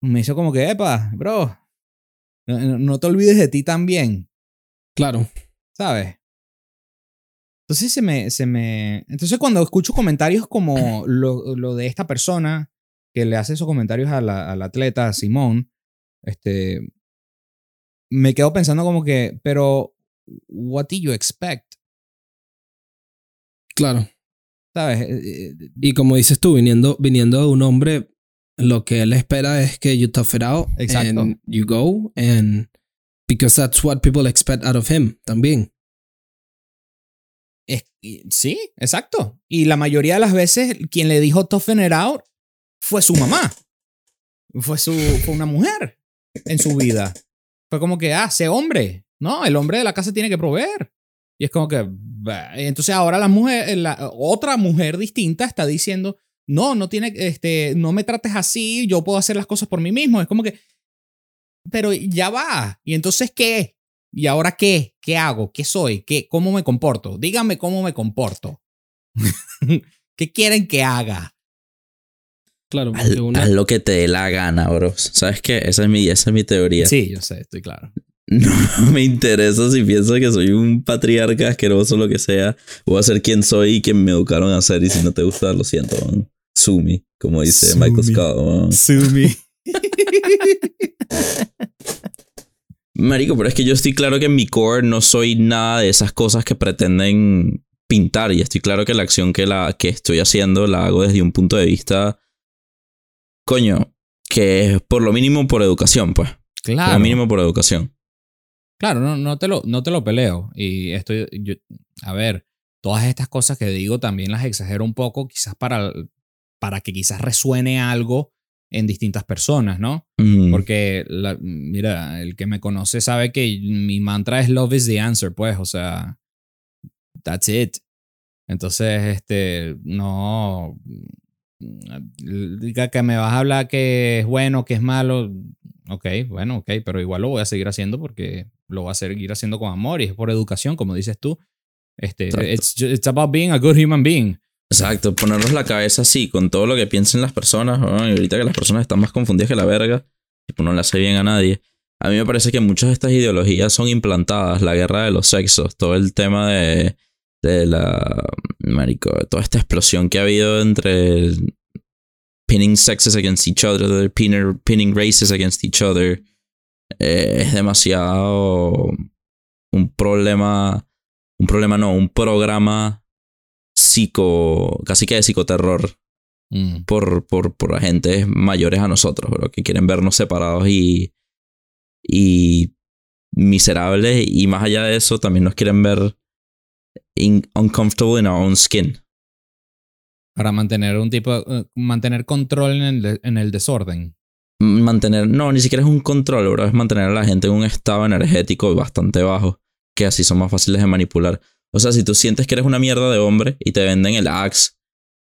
Me hizo como que, epa, bro, no, no te olvides de ti también, Claro. ¿sabes? Entonces se me, se me... Entonces cuando escucho comentarios como lo, lo de esta persona que le hace esos comentarios a la, al atleta Simón, este, me quedo pensando como que, pero, what do you expect? Claro. ¿Sabes? Eh, eh, Y como dices tú, viniendo, viniendo de un hombre, lo que él espera es que you tough it out. Exacto. And you go. And because that's what people expect out of him también. Es- sí, exacto. Y la mayoría de las veces quien le dijo toughen it out fue su mamá. Fue, su, fue una mujer en su vida. Fue como que, ah, sé hombre. No, el hombre de la casa tiene que proveer. Y es como que. Entonces ahora la mujer, la, otra mujer distinta está diciendo, no, no tiene, este, no me trates así, yo puedo hacer las cosas por mí mismo. Es como que, pero ya va. ¿Y entonces qué? ¿Y ahora qué? ¿Qué hago? ¿Qué soy? ¿Qué, ¿Cómo me comporto? Dígame cómo me comporto. ¿Qué quieren que haga? Claro, Haz, porque una- haz lo que te dé la gana, bro. ¿Sabes qué? Esa es mi, esa es mi teoría. Sí, yo sé, estoy claro. No me interesa si pienso que soy un patriarca asqueroso o lo que sea. Voy a ser quien soy y quien me educaron a ser. Y si no te gusta, lo siento. man. Sumi, como dice Sumi. Michael Scott. man. Sumi. Marico, pero es que yo estoy claro que en mi core no soy nada de esas cosas que pretenden pintar. Y estoy claro que la acción que, la, que estoy haciendo la hago desde un punto de vista. Coño, que es por lo mínimo por educación, pues. Por Claro. lo mínimo por educación. Claro, no, no, te lo, no te lo peleo. Y estoy, yo- a ver, todas estas cosas que digo también las exagero un poco, quizás para, para que quizás resuene algo en distintas personas, ¿no? Mm. Porque, la- mira, el que me conoce sabe que mi mantra es love is the answer, pues, o sea, that's it. Entonces, este, no, diga que me vas a hablar que es bueno, que es malo, ok, bueno, ok, pero igual lo voy a seguir haciendo porque lo voy a seguir haciendo con amor y es por educación, como dices tú. Este, it's, it's about being a good human being. Exacto, ponernos la cabeza así, con todo lo que piensen las personas, y ahorita que las personas están más confundidas que la verga, tipo, no le hace bien a nadie. A mí me parece que muchas de estas ideologías son implantadas, la guerra de los sexos, todo el tema de, de la, marico, toda esta explosión que ha habido entre pinning sexes against each other, pinning, pinning races against each other, eh, es demasiado un problema, un problema no, un programa psico, casi que de psicoterror Mm. por, por, por agentes mayores a nosotros, bro, que quieren vernos separados y, y miserables. Y más allá de eso, también nos quieren ver in- uncomfortable in our own skin. Para mantener un tipo, eh, mantener control en el, en el desorden. Mantener, no, ni siquiera es un control, bro, es mantener a la gente en un estado energético bastante bajo, que así son más fáciles de manipular. O sea, si tú sientes que eres una mierda de hombre y te venden el axe,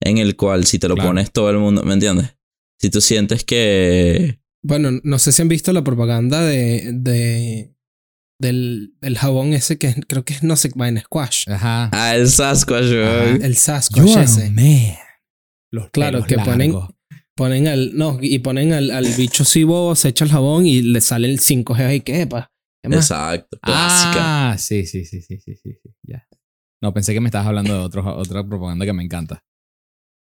en el cual si te lo Claro. pones todo el mundo, ¿me entiendes? Si tú sientes que Bueno, no sé si han visto la propaganda de, de del, del jabón ese que creo que es no sé, vaina squash. Ajá. Ah, el Sasquatch, Ajá. El Sasquatch ese. man. Los Claro, que ponen- largos. Ponen al, no, y ponen al, al bicho bobo, se echa el jabón y le sale el 5G ahí, ¿qué epa? ¿Qué más? Exacto, clásica. Ah, sí, sí, sí, sí, sí, sí, sí, ya. No, pensé que me estabas hablando de otro, otra propaganda que me encanta.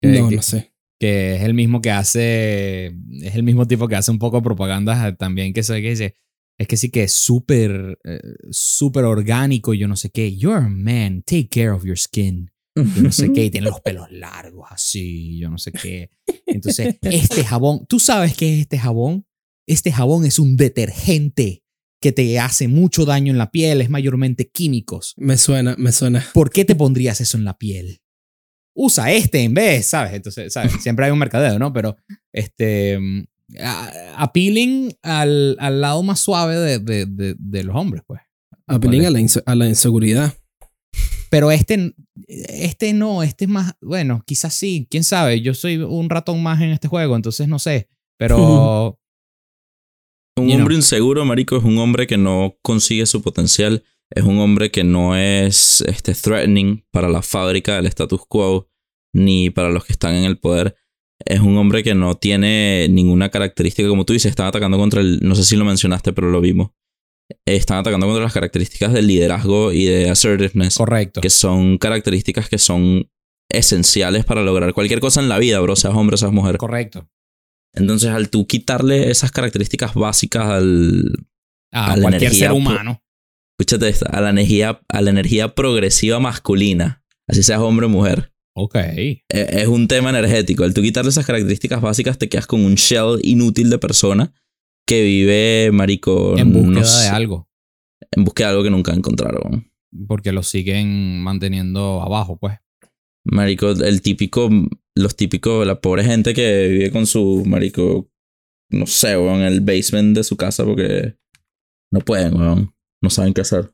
Que- No, que, no sé. que es el mismo que hace, es el mismo tipo que hace un poco propaganda también, que, se- que dice, es que sí que es súper, eh, súper orgánico, yo no sé qué. You're a man, take care of your skin. Yo no sé qué, y tiene los pelos largos así, yo no sé qué. Entonces, este jabón, ¿tú sabes qué es este jabón? Este jabón es un detergente que te hace mucho daño en la piel, es mayormente químicos. Me suena, me suena. ¿Por qué te pondrías eso en la piel? Usa este en vez, ¿sabes? Entonces, ¿sabes? Siempre hay un mercadeo, ¿no? Pero, este, mm, a- appealing al, al lado más suave de, de- de- de los hombres, pues. Vale. a la, a la inseguridad. Pero este, este no, este es más, bueno, quizás sí, quién sabe. Yo soy un ratón más en este juego, entonces no sé. Pero Un hombre know. inseguro, marico, es un hombre que no consigue su potencial. Es un hombre que no es este, threatening para la fábrica del status quo ni para los que están en el poder. Es un hombre que no tiene ninguna característica, como tú dices, están atacando contra el, no sé si lo mencionaste, pero lo vimos. Están atacando contra las características del liderazgo y de assertiveness, correcto. que son características que son esenciales para lograr cualquier cosa en la vida, bro, seas hombre, seas mujer. Correcto. Entonces, al tú quitarle esas características básicas al, A, a la cualquier energía ser humano. escúchate esta, a la energía, a la energía progresiva masculina, así seas hombre o mujer. Ok. E- Es un tema energético. Al tú quitarle esas características básicas, te quedas con un shell inútil de persona que vive, marico, En búsqueda no de algo. En búsqueda de algo que nunca encontraron. Porque lo siguen manteniendo abajo, pues. Marico, el típico, los típicos, la pobre gente que vive con su, marico, no sé, weón, en el basement de su casa porque no pueden, weón. No saben qué hacer.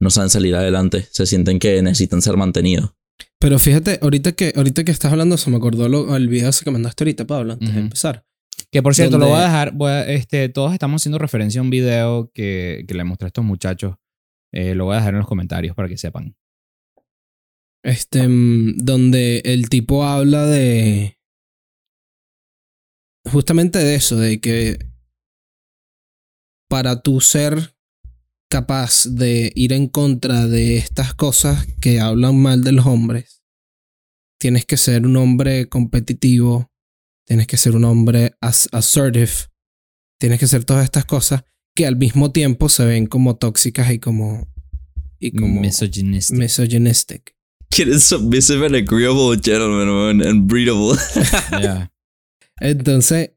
No saben salir adelante. Se sienten que necesitan ser mantenidos. Pero fíjate, ahorita que, ahorita que estás hablando, se me acordó lo- el video ese que mandaste ahorita, Pablo, antes de empezar. Que por cierto, lo voy a dejar. voy a- este, todos estamos haciendo referencia a un video que, que le mostré a estos muchachos. Eh, lo voy a dejar en los comentarios para que sepan. Este, mm, donde el tipo habla de. Justamente de eso, de que para tú ser capaz de ir en contra de estas cosas que hablan mal de los hombres, tienes que ser un hombre competitivo, tienes que ser un hombre as- assertive, tienes que ser todas estas cosas que al mismo tiempo se ven como tóxicas y como y como Misogynistic. misogynistic. Quieres submissive and agreeable gentleman, weón, and breedable. Yeah. Entonces,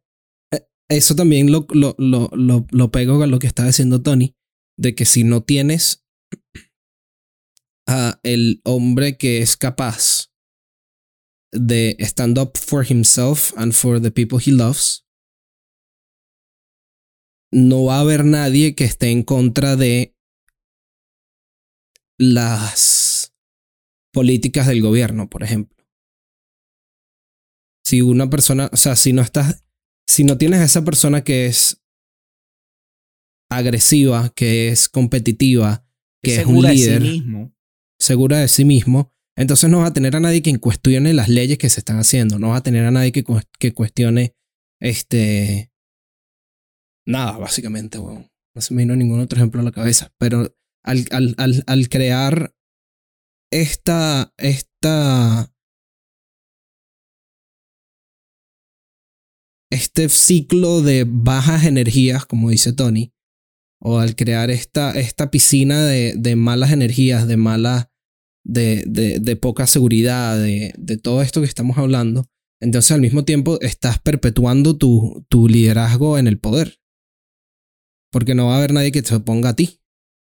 eh, eso también lo, lo, lo, lo, lo pego con lo que estaba diciendo Tony, de que si no tienes a el hombre que es capaz de stand up for himself and for the people he loves, no va a haber nadie que esté en contra de las políticas del gobierno, por ejemplo. Si una persona, o sea, si no estás, si no tienes a esa persona que es agresiva, que es competitiva, que es un Segura de sí líder, mismo. segura de sí mismo, entonces no vas a tener a nadie que cuestione las leyes que se están haciendo, no vas a tener a nadie que, que cuestione este nada, básicamente, weón. No se me vino ningún otro ejemplo a la cabeza, pero al, al, al, al crear esta, esta este ciclo de bajas energías, como dice Tony, o al crear esta, esta piscina de, de malas energías, de de, de, de poca seguridad, de, de todo esto que estamos hablando, entonces al mismo tiempo estás perpetuando tu, tu liderazgo en el poder. Porque no va a haber nadie que te oponga a ti.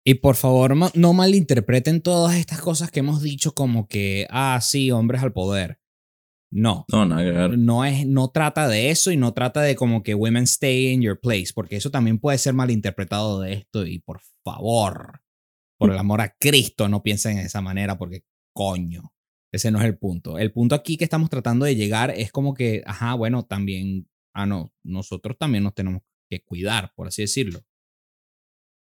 Y por favor, no malinterpreten todas estas cosas que hemos dicho como que, ah, sí, hombres al poder. No. No, nada. No, es, no trata de eso y no trata de como que women stay in your place, porque eso también puede ser malinterpretado de esto. Y por favor, por el amor a Cristo, no piensen de esa manera, porque coño, ese no es el punto. El punto aquí que estamos tratando de llegar es como que, ajá, bueno, también, ah, no, nosotros también nos tenemos que cuidar, por así decirlo.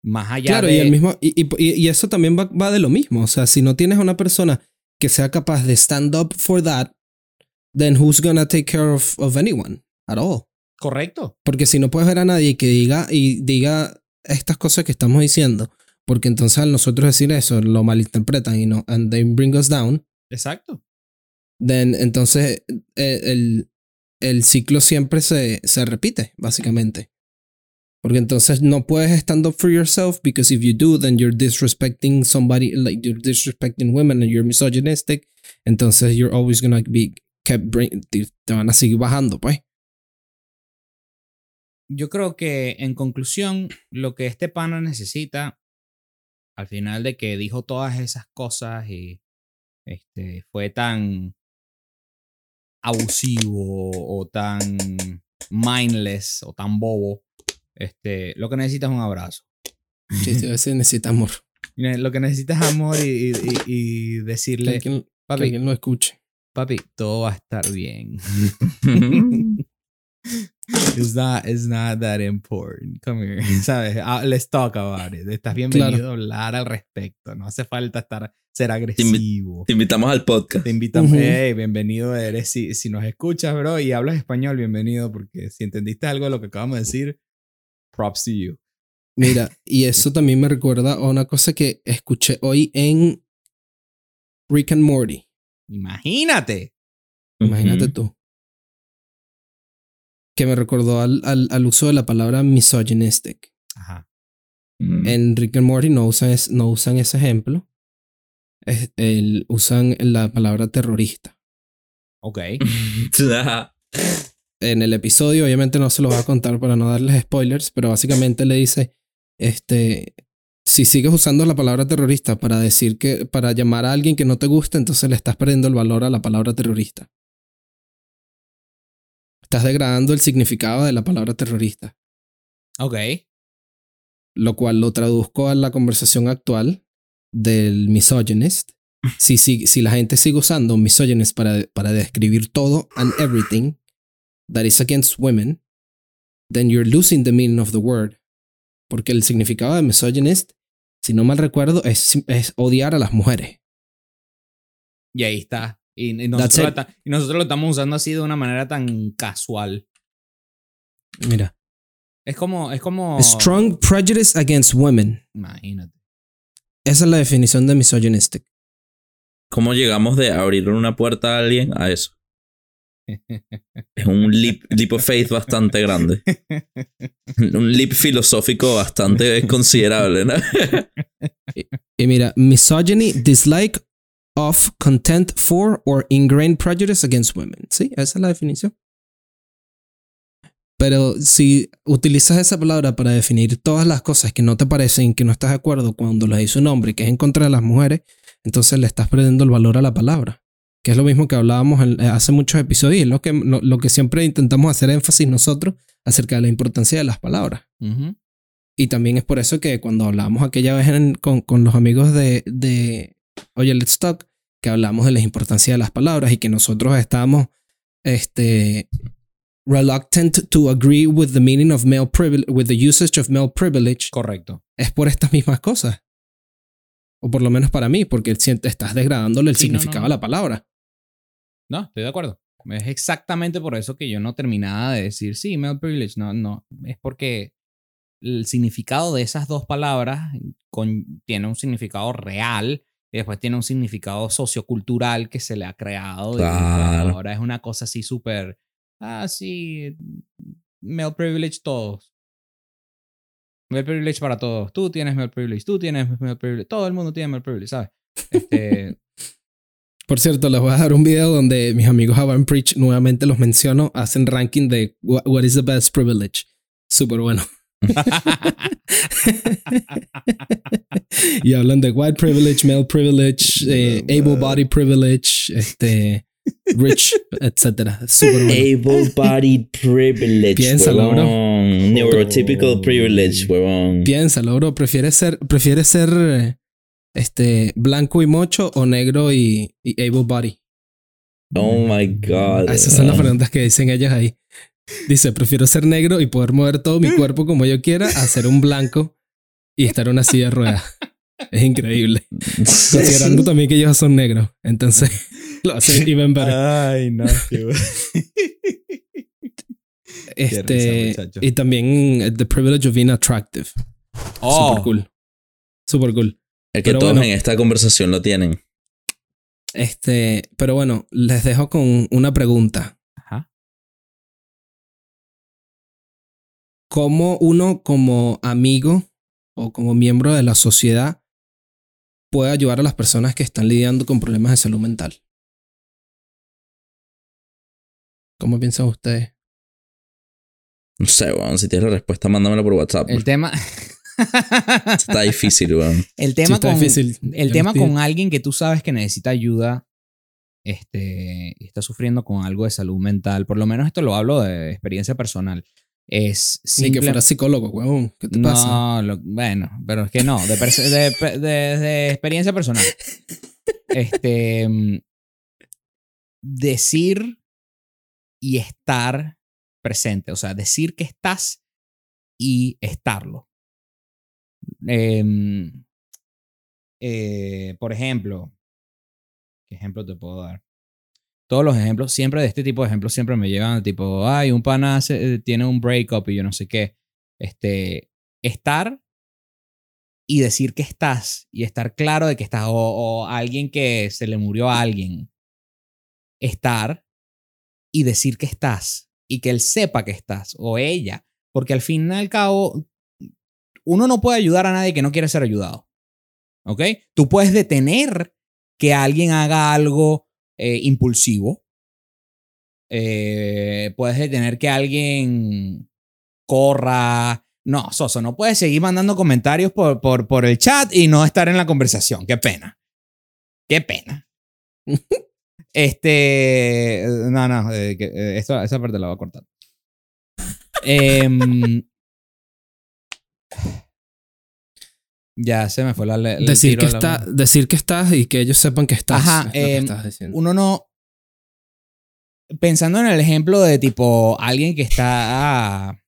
Más allá claro, de. y, el mismo, y, y- y eso también va, va de lo mismo. O sea, si no tienes una persona que sea capaz de stand up for that, then who's gonna take care of, of anyone at all? Correcto. Porque si no puedes ver a nadie que diga y diga estas cosas que estamos diciendo, porque entonces al nosotros decir eso lo malinterpretan y no, and they bring us down, Exacto. then entonces eh, el, el ciclo siempre se, se repite, básicamente. Porque entonces no puedes stand up for yourself because if you do, then you're disrespecting somebody, like you're disrespecting women and you're misogynistic. Entonces you're always gonna be bring, te, van a seguir bajando, pues. Yo creo que en conclusión, lo que este pana necesita, al final de que dijo todas esas cosas y este, fue tan abusivo o tan mindless o tan bobo, este, lo que necesita es un abrazo. Sí, a veces necesita amor. Ne- Lo que necesita es amor y, y- y- y Que decirle, alguien, que papi, alguien lo escuche. Papi, todo va a estar bien. It's not, it's not that important. Come here. ¿Sabes? Ah, let's talk about it. Estás bienvenido Claro. a hablar al respecto. No hace falta estar, ser agresivo. Te invitamos al podcast. Te invitamos. Hey, bienvenido eres. Si, si nos escuchas, bro, y hablas español, bienvenido. Porque si entendiste algo de lo que acabamos de decir, props to you. Mira, y eso también me recuerda a una cosa que escuché hoy en Rick and Morty. Imagínate. Imagínate tú. Que me recordó al, al, al uso de la palabra misogynistic. Ajá. Mm. En Rick and Morty no usan, es- no usan ese ejemplo. Es- el- usan la palabra terrorista. Ok. En el episodio, obviamente no se lo voy a contar para no darles spoilers, pero básicamente le dice, este, si sigues usando la palabra terrorista para decir que, para llamar a alguien que no te gusta, entonces le estás perdiendo el valor a la palabra terrorista. Estás degradando el significado de la palabra terrorista. Ok. lo cual lo traduzco a la conversación actual del misogynist. Si, si, si la gente sigue usando misogynist para, para describir todo and everything that is against women, then you're losing the meaning of the word. Porque el significado de misogynist, si no mal recuerdo, es, es odiar a las mujeres. Y ahí está. Y, nosotros lo estamos usando así de una manera tan casual. Mira. Es como, es como. Strong prejudice against women. Imagínate. Esa es la definición de misogynistic. ¿Cómo llegamos de abrir una puerta a alguien a eso? Es un leap, leap of faith bastante grande. Un leap filosófico bastante considerable, ¿no? Y mira, misogyny, dislike of, contempt for, or ingrained prejudice against women. Sí, esa es la definición. Pero si utilizas esa palabra para definir todas las cosas que no te parecen, que no estás de acuerdo cuando las dice un hombre, que es en contra de las mujeres, entonces le estás perdiendo el valor a la palabra. Que es lo mismo que hablábamos eh, hace muchos episodios y es lo que, lo, lo que siempre intentamos hacer énfasis nosotros acerca de la importancia de las palabras. Ujú. Y también es por eso que cuando hablamos aquella vez en- con, con los amigos de, de Oye, Let's Talk, que hablamos de la importancia de las palabras y que nosotros estábamos este, reluctant to agree with the meaning of male privilege, with the usage of male privilege, Correcto. es por estas mismas cosas. O por lo menos para mí, porque estás degradándole el Sí, no, significado no. a la palabra. No, estoy de acuerdo. Es exactamente por eso que yo no terminaba de decir, sí, male privilege. No, no. Es porque el significado de esas dos palabras con- tiene un significado real y después tiene un significado sociocultural que se le ha creado. Claro. ahora es una cosa así súper, ah, sí, male privilege todos. Male privilege para todos. Tú tienes male privilege, tú tienes male privilege, todo el mundo tiene male privilege, ¿sabes? Este, Por cierto, les voy a dar un video donde mis amigos Avan Preach, nuevamente los menciono, hacen ranking de what, is the best privilege. Súper bueno. y hablan de white privilege, male privilege, eh, able body privilege, este, rich, etc. Súper bueno. Able bodied privilege. Piénsalo, bro. Neurotypical privilege, huevón. Piénsalo, bro. ¿Prefieres ser, prefieres ser eh, este, blanco y mocho o negro y, y able body? Oh my god. Esas son las preguntas que dicen ellas ahí. Dice, prefiero ser negro y poder mover todo mi cuerpo como yo quiera a ser un blanco y estar en una silla de ruedas. Es increíble. Considerando también que ellos son negros. Entonces, lo hacen even better. Ay, no, qué bueno. Este, risa, y también eh, the privilege of being attractive. Oh, Super cool. Super cool. El que Pero todos bueno. en esta conversación lo tienen. Este, pero bueno, les dejo con una pregunta. Ajá. ¿Cómo uno como amigo o como miembro de la sociedad puede ayudar a las personas que están lidiando con problemas de salud mental? ¿Cómo piensan ustedes? No sé, weón. Si tienes la respuesta, mándamela por WhatsApp. El tema. Está difícil, weón. el tema Sí, está con. difícil. El tema con alguien que tú sabes que necesita ayuda. Este. y está sufriendo con algo de salud mental. Por lo menos esto lo hablo de experiencia personal. Es Ni que simple- fuera psicólogo, huevón. ¿Qué te pasa? No, lo- bueno, pero es que no, de, de- de- de experiencia personal. Este, mm, decir y estar presente, o sea, decir que estás y estarlo. Em, eh, por ejemplo, ¿qué ejemplo te puedo dar? Todos los ejemplos, siempre de este tipo de ejemplos, siempre me llevan tipo, ay, un pana eh, tiene un breakup y yo no sé qué. Este, estar y decir que estás y estar claro de que estás, o alguien que se le murió a alguien. Estar y decir que estás y que él sepa que estás o ella, porque al fin y al cabo, uno no puede ayudar a nadie que no quiere ser ayudado. ¿Ok? Tú puedes detener que alguien haga algo eh, impulsivo. Eh, puedes detener que alguien corra. No, Soso, no puedes seguir mandando comentarios por, por, por el chat y no estar en la conversación. Qué pena. Qué pena. este. No, no, eh, que, eh, esa parte la voy a cortar. Em, ya se me fue la. la- Decir que, la- decir que estás y que ellos sepan que estás. Ajá, es que em, estás diciendo. uno no. Pensando en el ejemplo de tipo alguien que está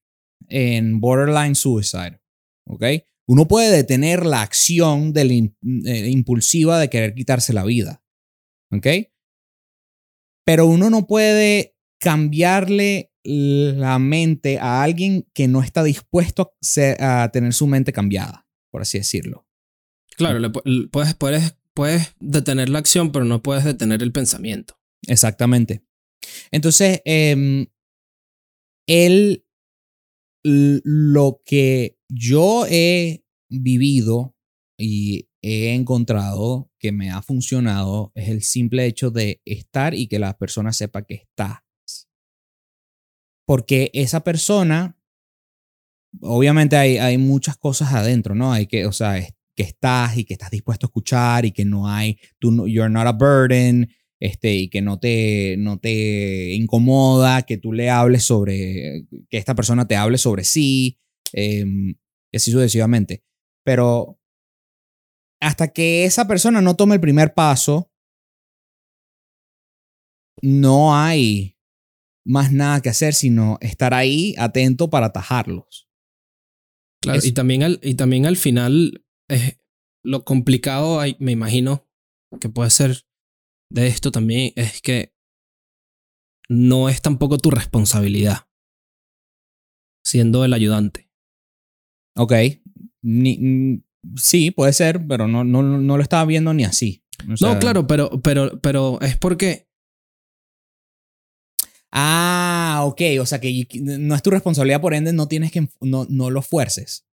en borderline suicide, ¿ok? Uno puede detener la acción de la eh, impulsiva de querer quitarse la vida, ¿Ok? Pero uno no puede cambiarle la mente a alguien que no está dispuesto a, ser- a tener su mente cambiada, por así decirlo. Claro, le puedes, puedes, puedes detener la acción, pero no puedes detener el pensamiento. Exactamente. Entonces, em, él, lo que yo he vivido y he encontrado que me ha funcionado es el simple hecho de estar y que la persona sepa que estás. Porque esa persona, obviamente hay, hay muchas cosas adentro, ¿no? Hay que, o sea, que estás y que estás dispuesto a escuchar y que no hay, tú, no- you're not a burden, este, y que no te, no te incomoda que tú le hables sobre, que esta persona te hable sobre sí, em, y así sucesivamente. Pero hasta que esa persona no tome el primer paso, no hay más nada que hacer sino estar ahí atento para atajarlos. Claro, Eso. y también, al, y también al final, lo complicado, hay- me imagino, que puede ser de esto también, es que no es tampoco tu responsabilidad siendo el ayudante. Ok. Ni- sí, puede ser, pero no, no, no lo estaba viendo ni así. O sea- no, claro, pero, pero, pero es porque Ah, ok. O sea que no es tu responsabilidad, por ende no tienes que, no, no lo fuerces.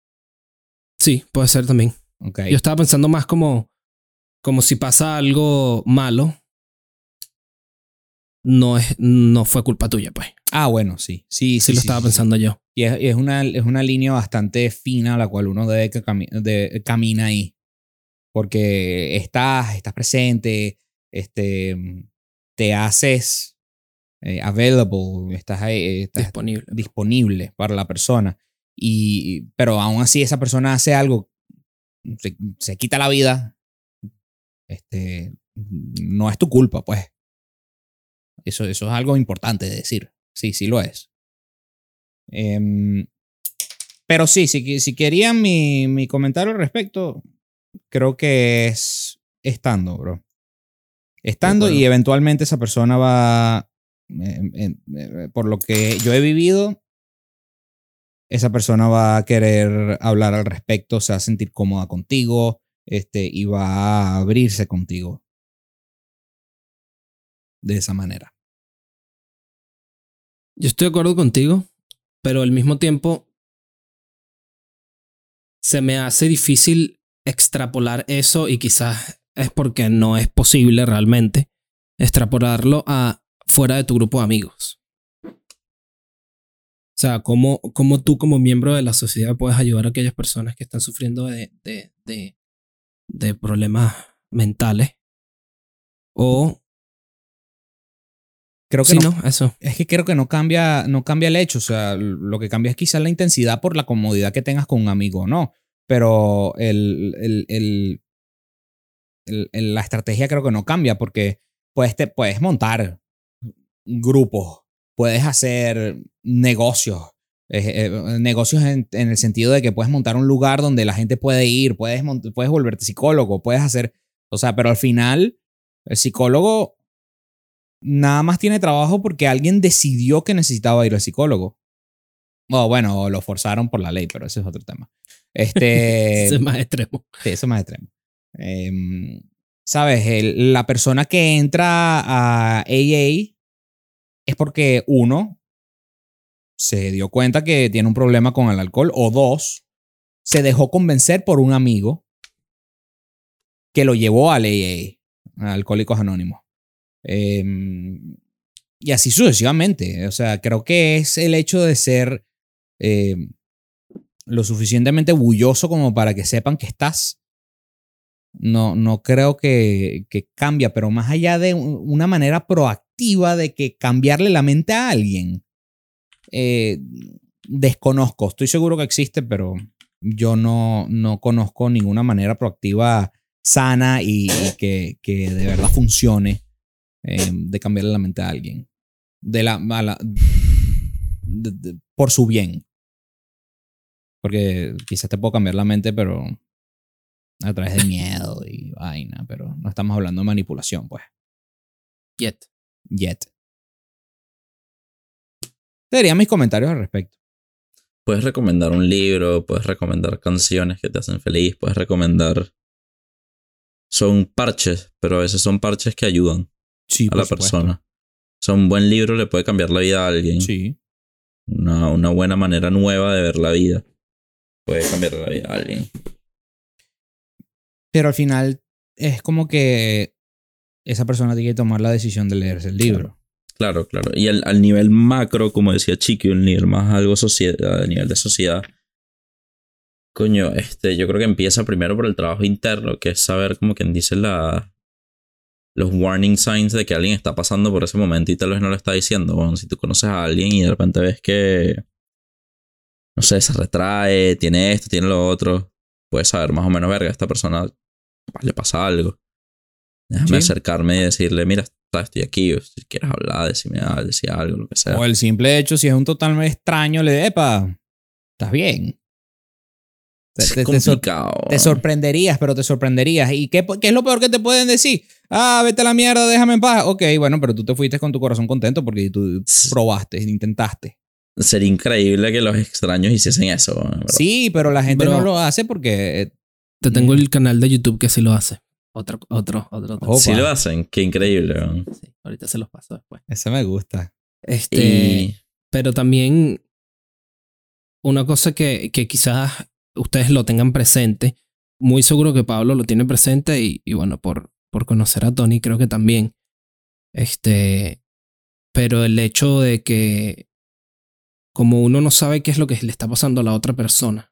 sí, puede ser también. Ok. Yo estaba pensando más como, como si pasa algo malo, no, es, no fue culpa tuya, pues. Ah, bueno, sí. Sí, sí. Sí, lo estaba sí. pensando yo. Y es, es una, es una línea bastante fina a la cual uno debe que cami- de, camina ahí. Porque estás, estás presente, este, te haces eh, available, estás ahí, eh, estás Disponible. disponible para la persona. Y, pero aún así esa persona hace algo, se, se quita la vida, este, no es tu culpa, pues. Eso, eso es algo importante de decir. Sí, sí lo es. Em, pero sí, si, si querían mi, mi comentario al respecto, creo que es estando, bro. Estando y eventualmente esa persona va, eh, por lo que yo he vivido, esa persona va a querer hablar al respecto, se va a sentir cómoda contigo este, y va a abrirse contigo. De esa manera. Yo estoy de acuerdo contigo, pero al mismo tiempo se me hace difícil extrapolar eso y quizás es porque no es posible realmente extrapolarlo a fuera de tu grupo de amigos. O sea, ¿cómo, cómo tú como miembro de la sociedad puedes ayudar a aquellas personas que están sufriendo de, de, de, de problemas mentales? O... Creo que Sí, no, ¿no? Eso. Es que creo que no cambia, no cambia el hecho. O sea, lo que cambia es quizás la intensidad por la comodidad que tengas con un amigo, ¿no? Pero el, el- el- el- el- la estrategia creo que no cambia porque puedes, te, puedes montar grupos, puedes hacer negocios. eh, eh, negocios en, en el sentido de que puedes montar un lugar donde la gente puede ir, puedes, puedes volverte psicólogo, puedes hacer, o sea, pero al final el psicólogo nada más tiene trabajo porque alguien decidió que necesitaba ir al psicólogo. O bueno, lo forzaron por la ley, pero ese es otro tema. Este, Ese es más extremo. sí, eso es más extremo. Em, Sabes, El- la persona que entra a AA es porque uno se dio cuenta que tiene un problema con el alcohol o dos, se dejó convencer por un amigo que lo llevó al AA, a Alcohólicos Anónimos. Em, y así sucesivamente. O sea, creo que es el hecho de ser em, lo suficientemente bulloso como para que sepan que estás. No, no creo que, que cambia, pero más allá de un- una manera proactiva de que cambiarle la mente a alguien, eh, desconozco. Estoy seguro que existe, pero yo no, no conozco ninguna manera proactiva sana y, que, que de verdad funcione eh, de cambiarle la mente a alguien. De la, a por su bien. Porque quizás te puedo cambiar la mente, pero a través de miedo y vaina, pero no estamos hablando de manipulación, pues. Yet. Yet. Serían mis comentarios al respecto. Puedes recomendar un libro, puedes recomendar canciones que te hacen feliz, puedes recomendar... Son parches, pero a veces son parches que ayudan Sí, a la persona. O sea, un buen libro le puede cambiar la vida a alguien. Sí. Una, una buena manera nueva de ver la vida puede cambiar la vida a alguien. Pero al final es como que esa persona tiene que tomar la decisión de leerse el libro. Claro, claro. Y al, al nivel macro, como decía Chiqui, un nivel más algo sociedad, a nivel de sociedad. Coño, este, yo creo que empieza primero por el trabajo interno, que es saber como quien dice la, los warning signs de que alguien está pasando por ese momento y tal vez no lo está diciendo. Bueno, si tú conoces a alguien y de repente ves que, no sé, se retrae, tiene esto, tiene lo otro, puedes saber más o menos, verga, esta persona capaz le pasa algo. Déjame Sí. acercarme y decirle, mira, está- estoy aquí, o si quieres hablar, decime decir algo, lo que sea. O el simple hecho, si es un total extraño, le de, epa, estás bien. Te, es te- te sor- complicado. te sorprenderías, pero te sorprenderías. ¿Y qué, qué es lo peor que te pueden decir? Ah, vete a la mierda, déjame en paz. Ok, bueno, pero tú te fuiste con tu corazón contento porque tú probaste, intentaste. Sería increíble que los extraños hiciesen eso. ¿verdad? Sí, pero la gente no lo hace porque... Te tengo el canal de YouTube que sí lo hace. Otro, otro, otro. otro. Si lo hacen, qué increíble. Sí, ahorita se los paso después. Eso me gusta. Este, Y pero también una cosa que, que quizás ustedes lo tengan presente, muy seguro que Pablo lo tiene presente y, y bueno, por, por conocer a Tony creo que también. Este, pero el hecho de que como uno no sabe qué es lo que le está pasando a la otra persona,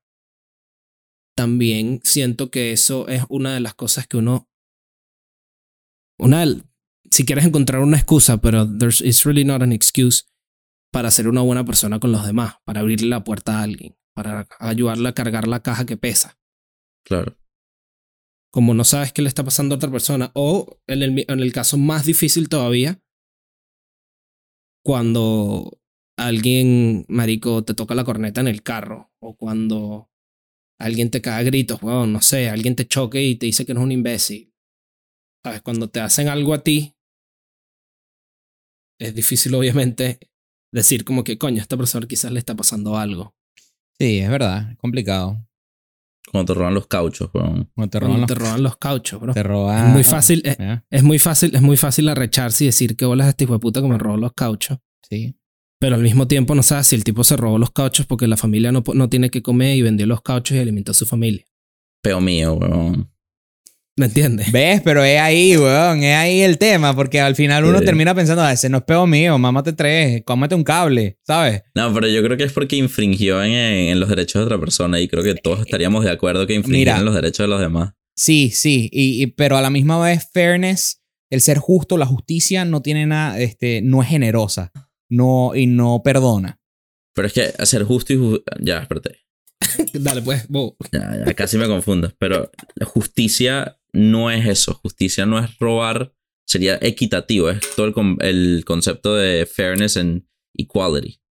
también siento que eso es una de las cosas que uno, una, si quieres encontrar una excusa, pero there's, it's really not an excuse para ser una buena persona con los demás, para abrirle la puerta a alguien, para ayudarle a cargar la caja que pesa. claro. Como no sabes qué le está pasando a otra persona, o en el, en el caso más difícil todavía, cuando alguien, marico, te toca la corneta en el carro, o cuando alguien te cae a gritos, bueno, no sé, alguien te choque y te dice que eres un imbécil. ¿Sabes? Cuando te hacen algo a ti, es difícil obviamente decir como que, coño, a esta persona quizás le está pasando algo. Sí, es verdad. Es complicado. Cuando te roban los cauchos, weón. Cuando te Cuando roban los... te roban los cauchos, bro. Te roban... Es muy fácil, es, Ya, es muy fácil, es muy fácil arrecharse y decir que bolas este hijo de puta que me robó los cauchos. Sí. Pero al mismo tiempo no sabes si el tipo se robó los cauchos porque la familia no, no tiene que comer y vendió los cauchos y alimentó a su familia. Peo mío, weón. ¿Me entiendes? ¿Ves? Pero es ahí, weón. Es ahí el tema. Porque al final uno Sí. termina pensando, ah, ese no es peo mío. Mámate tres. Cómete un cable. ¿Sabes? No, pero yo creo que es porque infringió en, en los derechos de otra persona y creo que todos estaríamos de acuerdo que infringieron Mira. los derechos de los demás. Sí, sí. Y, y- pero a la misma vez, fairness, el ser justo, la justicia no tiene nada, este, no es generosa. No, y no perdona. Pero es que ser justo y... ju- ya, espérate. Dale, pues, bo. Ya, ya casi me confundo. Pero la justicia no es eso. Justicia no es robar. Sería equitativo. Es todo el, con- el concepto de fairness and equality.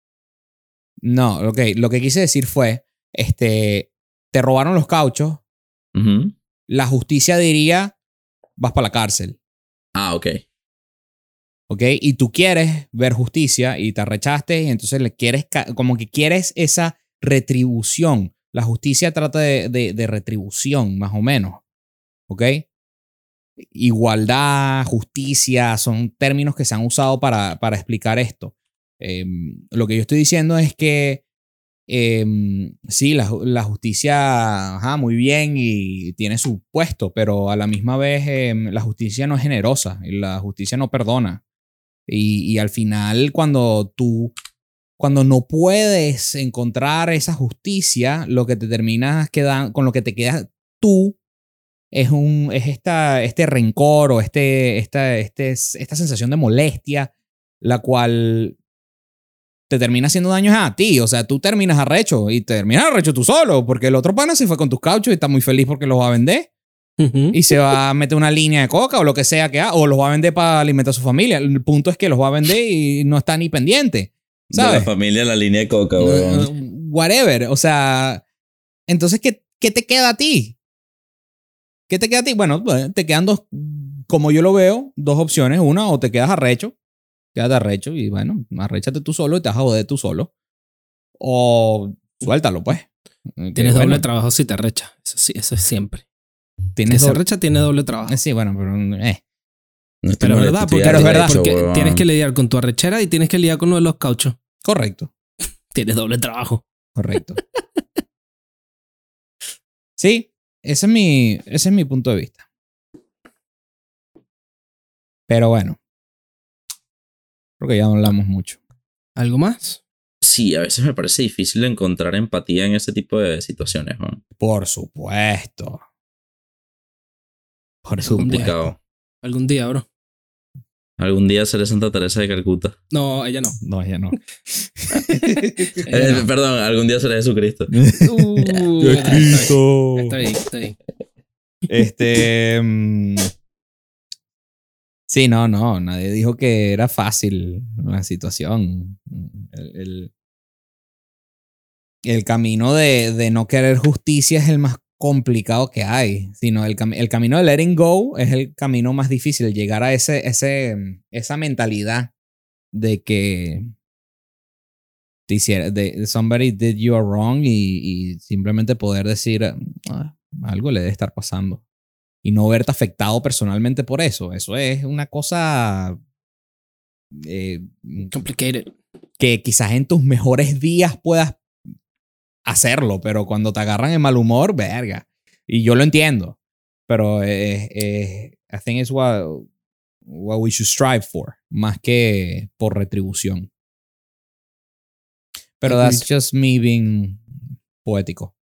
No, ok. Lo que quise decir fue, este, te robaron los cauchos. La justicia diría, vas para la cárcel. Ah, ok. ¿Ok? Y tú quieres ver justicia y te arrechaste y entonces le quieres, como que quieres esa retribución. La justicia trata de, de- retribución, más o menos, ¿ok? Igualdad, justicia, son términos que se han usado para, para explicar esto. Em, lo que yo estoy diciendo es que em, sí, la, la justicia, ajá, muy bien y tiene su puesto, pero a la misma vez em, la justicia no es generosa y la justicia no perdona. Y, al final, cuando tú, cuando no puedes encontrar esa justicia, lo que te terminas quedando, con lo que te quedas tú, es, un, es esta, este rencor o este, esta, este, esta sensación de molestia, la cual te termina haciendo daños a ti. O sea, tú terminas arrecho y terminas arrecho tú solo, porque el otro pana se fue con tus cauchos y está muy feliz porque los va a vender Y se va a meter una línea de coca o lo que sea que haga, o los va a vender para alimentar a su familia. El punto es que los va a vender y no está ni pendiente. De la ¿Sabes? familia la línea de coca, weón. Whatever. O sea, entonces, ¿qué, ¿qué te queda a ti? ¿Qué te queda a ti? Bueno, pues, te quedan dos como yo lo veo, dos opciones. Una, o te quedas arrecho, quédate arrecho y bueno, arréchate tú solo y te vas a joder tú solo. O suéltalo, pues. Que, Tienes bueno, doble trabajo si te arrecha. Eso sí, eso es siempre. Se doble- arrecha tiene doble trabajo. Sí, bueno, pero... eh. No Pero es verdad, porque Pero es verdad. porque tienes que lidiar con tu arrechera y tienes que lidiar con uno de los cauchos. Correcto, Tienes doble trabajo. correcto. sí, ese es mi, ese es mi punto de vista. Pero bueno. Creo que ya hablamos mucho. ¿Algo más? Sí, a veces me parece difícil encontrar empatía en ese tipo de situaciones, ¿no? Por supuesto. Día. Complicado. Algún día, bro. Algún día seré Santa Teresa de Calcuta. No, ella no. No, ya no. Ella Eh, no. Perdón, algún día seré Jesucristo. Uh, ¡Qué Cristo! Está bien, está bien. Este. mm, sí, no, no. Nadie dijo que era fácil la situación. El, el- el camino de, de no querer justicia es el más complicado que hay. Sino el, cami- el camino de letting go es el camino más difícil. Llegar a ese, ese, esa mentalidad de que te hiciera, de somebody did you a wrong y, y simplemente poder decir "Ah, algo le debe estar pasando y no verte afectado personalmente por eso. Eso es una cosa eh, Complicated. que quizás en tus mejores días puedas hacerlo, pero cuando te agarran en mal humor, verga. Y yo lo entiendo, pero eh, eh, I think it's what, what we should strive for, más que por retribución. Pero that's just me being poético.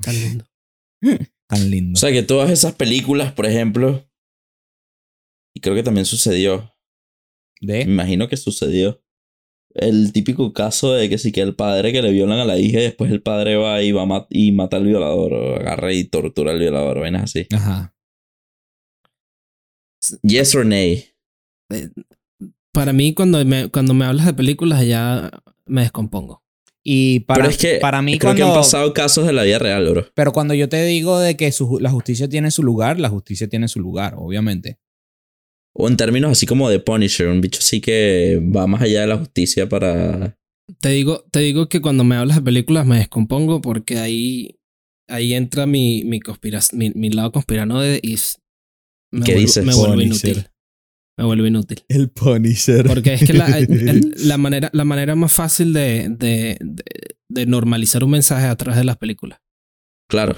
Tan lindo. Tan lindo. O sea, que todas esas películas, por ejemplo, y creo que también sucedió, me imagino que sucedió, el típico caso de que sí que el padre que le violan a la hija y después el padre va y va a mat- y mata al violador, o agarra y tortura al violador, vainas así. Ajá. Yes or nay. Para mí, cuando me, cuando me hablas de películas, ya me descompongo. Y para, Pero es que para mí creo que han cuando, pasado casos de la vida real, bro. pero cuando yo te digo de que su- la justicia tiene su lugar, la justicia tiene su lugar, obviamente. O en términos así como de Punisher, un bicho así que va más allá de la justicia para... Te digo, te digo que cuando me hablas de películas me descompongo porque ahí, ahí entra mi, mi, conspira- mi, mi lado conspiranoide y me, ¿Qué vuelvo, dices? me vuelvo Punisher. inútil. Me vuelvo inútil. El Punisher. Porque es que la, el- la, manera, la manera más fácil de, de, de, de normalizar un mensaje a través de las películas. Claro,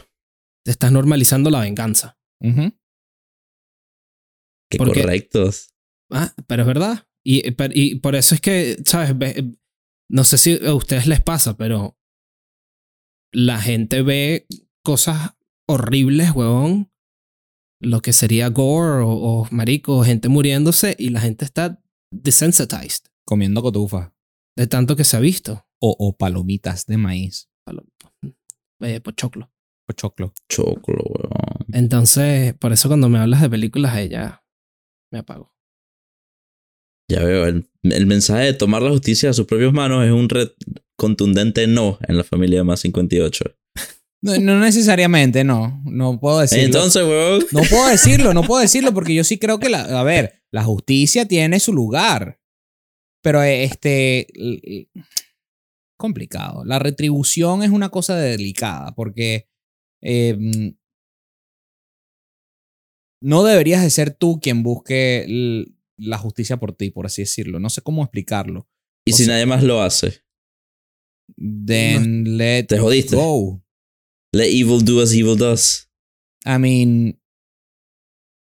Te estás normalizando la venganza. Que Porque- correctos. Ah, pero es verdad. Y, pero- y por eso es que, ¿sabes? Ve- No sé si a ustedes les pasa, pero la gente ve cosas horribles, huevón. Lo que sería gore o, o marico, gente muriéndose y la gente está desensitized Comiendo cotufa. de tanto que se ha visto. O, o palomitas de maíz. Eh, pochoclo. O choclo. Choclo, weón. Entonces, por eso cuando me hablas de películas, ella me apago. Ya veo, el, el mensaje de tomar la justicia a sus propias manos es un contundente no en la familia más 58. No, no necesariamente, no. No puedo decirlo. Entonces, weón, No puedo decirlo, no puedo decirlo porque yo sí creo que la, a ver, la justicia tiene su lugar. Pero eh, este complicado. La retribución es una cosa delicada porque eh, mm, no deberías de ser tú quien busque la justicia por ti, por así decirlo. No sé cómo explicarlo. y o si sea- nadie más lo hace, Then let Te jodiste. go. let evil do as evil does. I mean,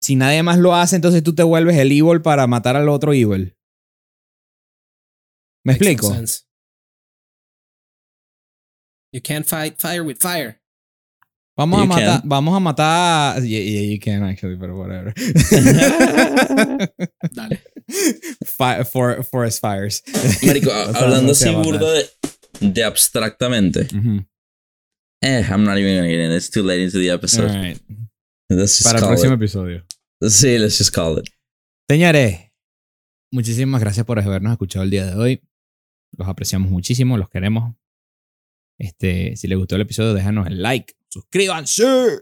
si nadie más lo hace, entonces tú te vuelves el evil para matar al otro evil. ¿Me Makes explico? You can't fight fire with fire. Vamos a matar, can. vamos a matar. Yeah, yeah, you can actually, pero whatever. Dale. Fi- for, forest fires. Marico, hablando así burdo de, de abstractamente. Eh, I'm not even gonna get in. It's too late into the episode. Alright. Let's just Para el call próximo it. episodio. Sí, let's just call it. Señores, muchísimas gracias por habernos escuchado el día de hoy. Los apreciamos muchísimo, los queremos. Este, si les gustó el episodio, déjanos el like, suscríbanse.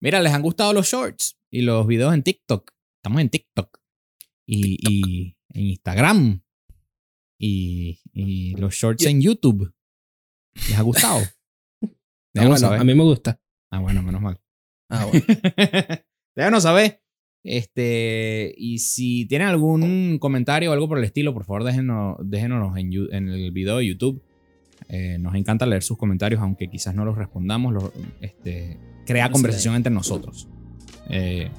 Mira, les han gustado los shorts y los videos en TikTok. Estamos en TikTok. Y, y en Instagram. Y, y los shorts en YouTube. ¿Les ha gustado? Ah, Déjanos bueno, saber. a mí me gusta. Ah, bueno, menos mal. Ah, bueno. Déjanos saber. Este, y si tienen algún comentario o algo por el estilo, por favor déjenos, déjenos en, en el video de YouTube. Eh, nos encanta leer sus comentarios, aunque quizás no los respondamos. los- este, crea conversación entre nosotros. Eh,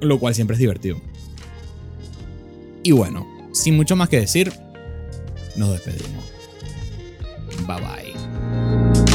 lo cual siempre es divertido. Y bueno, sin mucho más que decir, nos despedimos. Bye bye.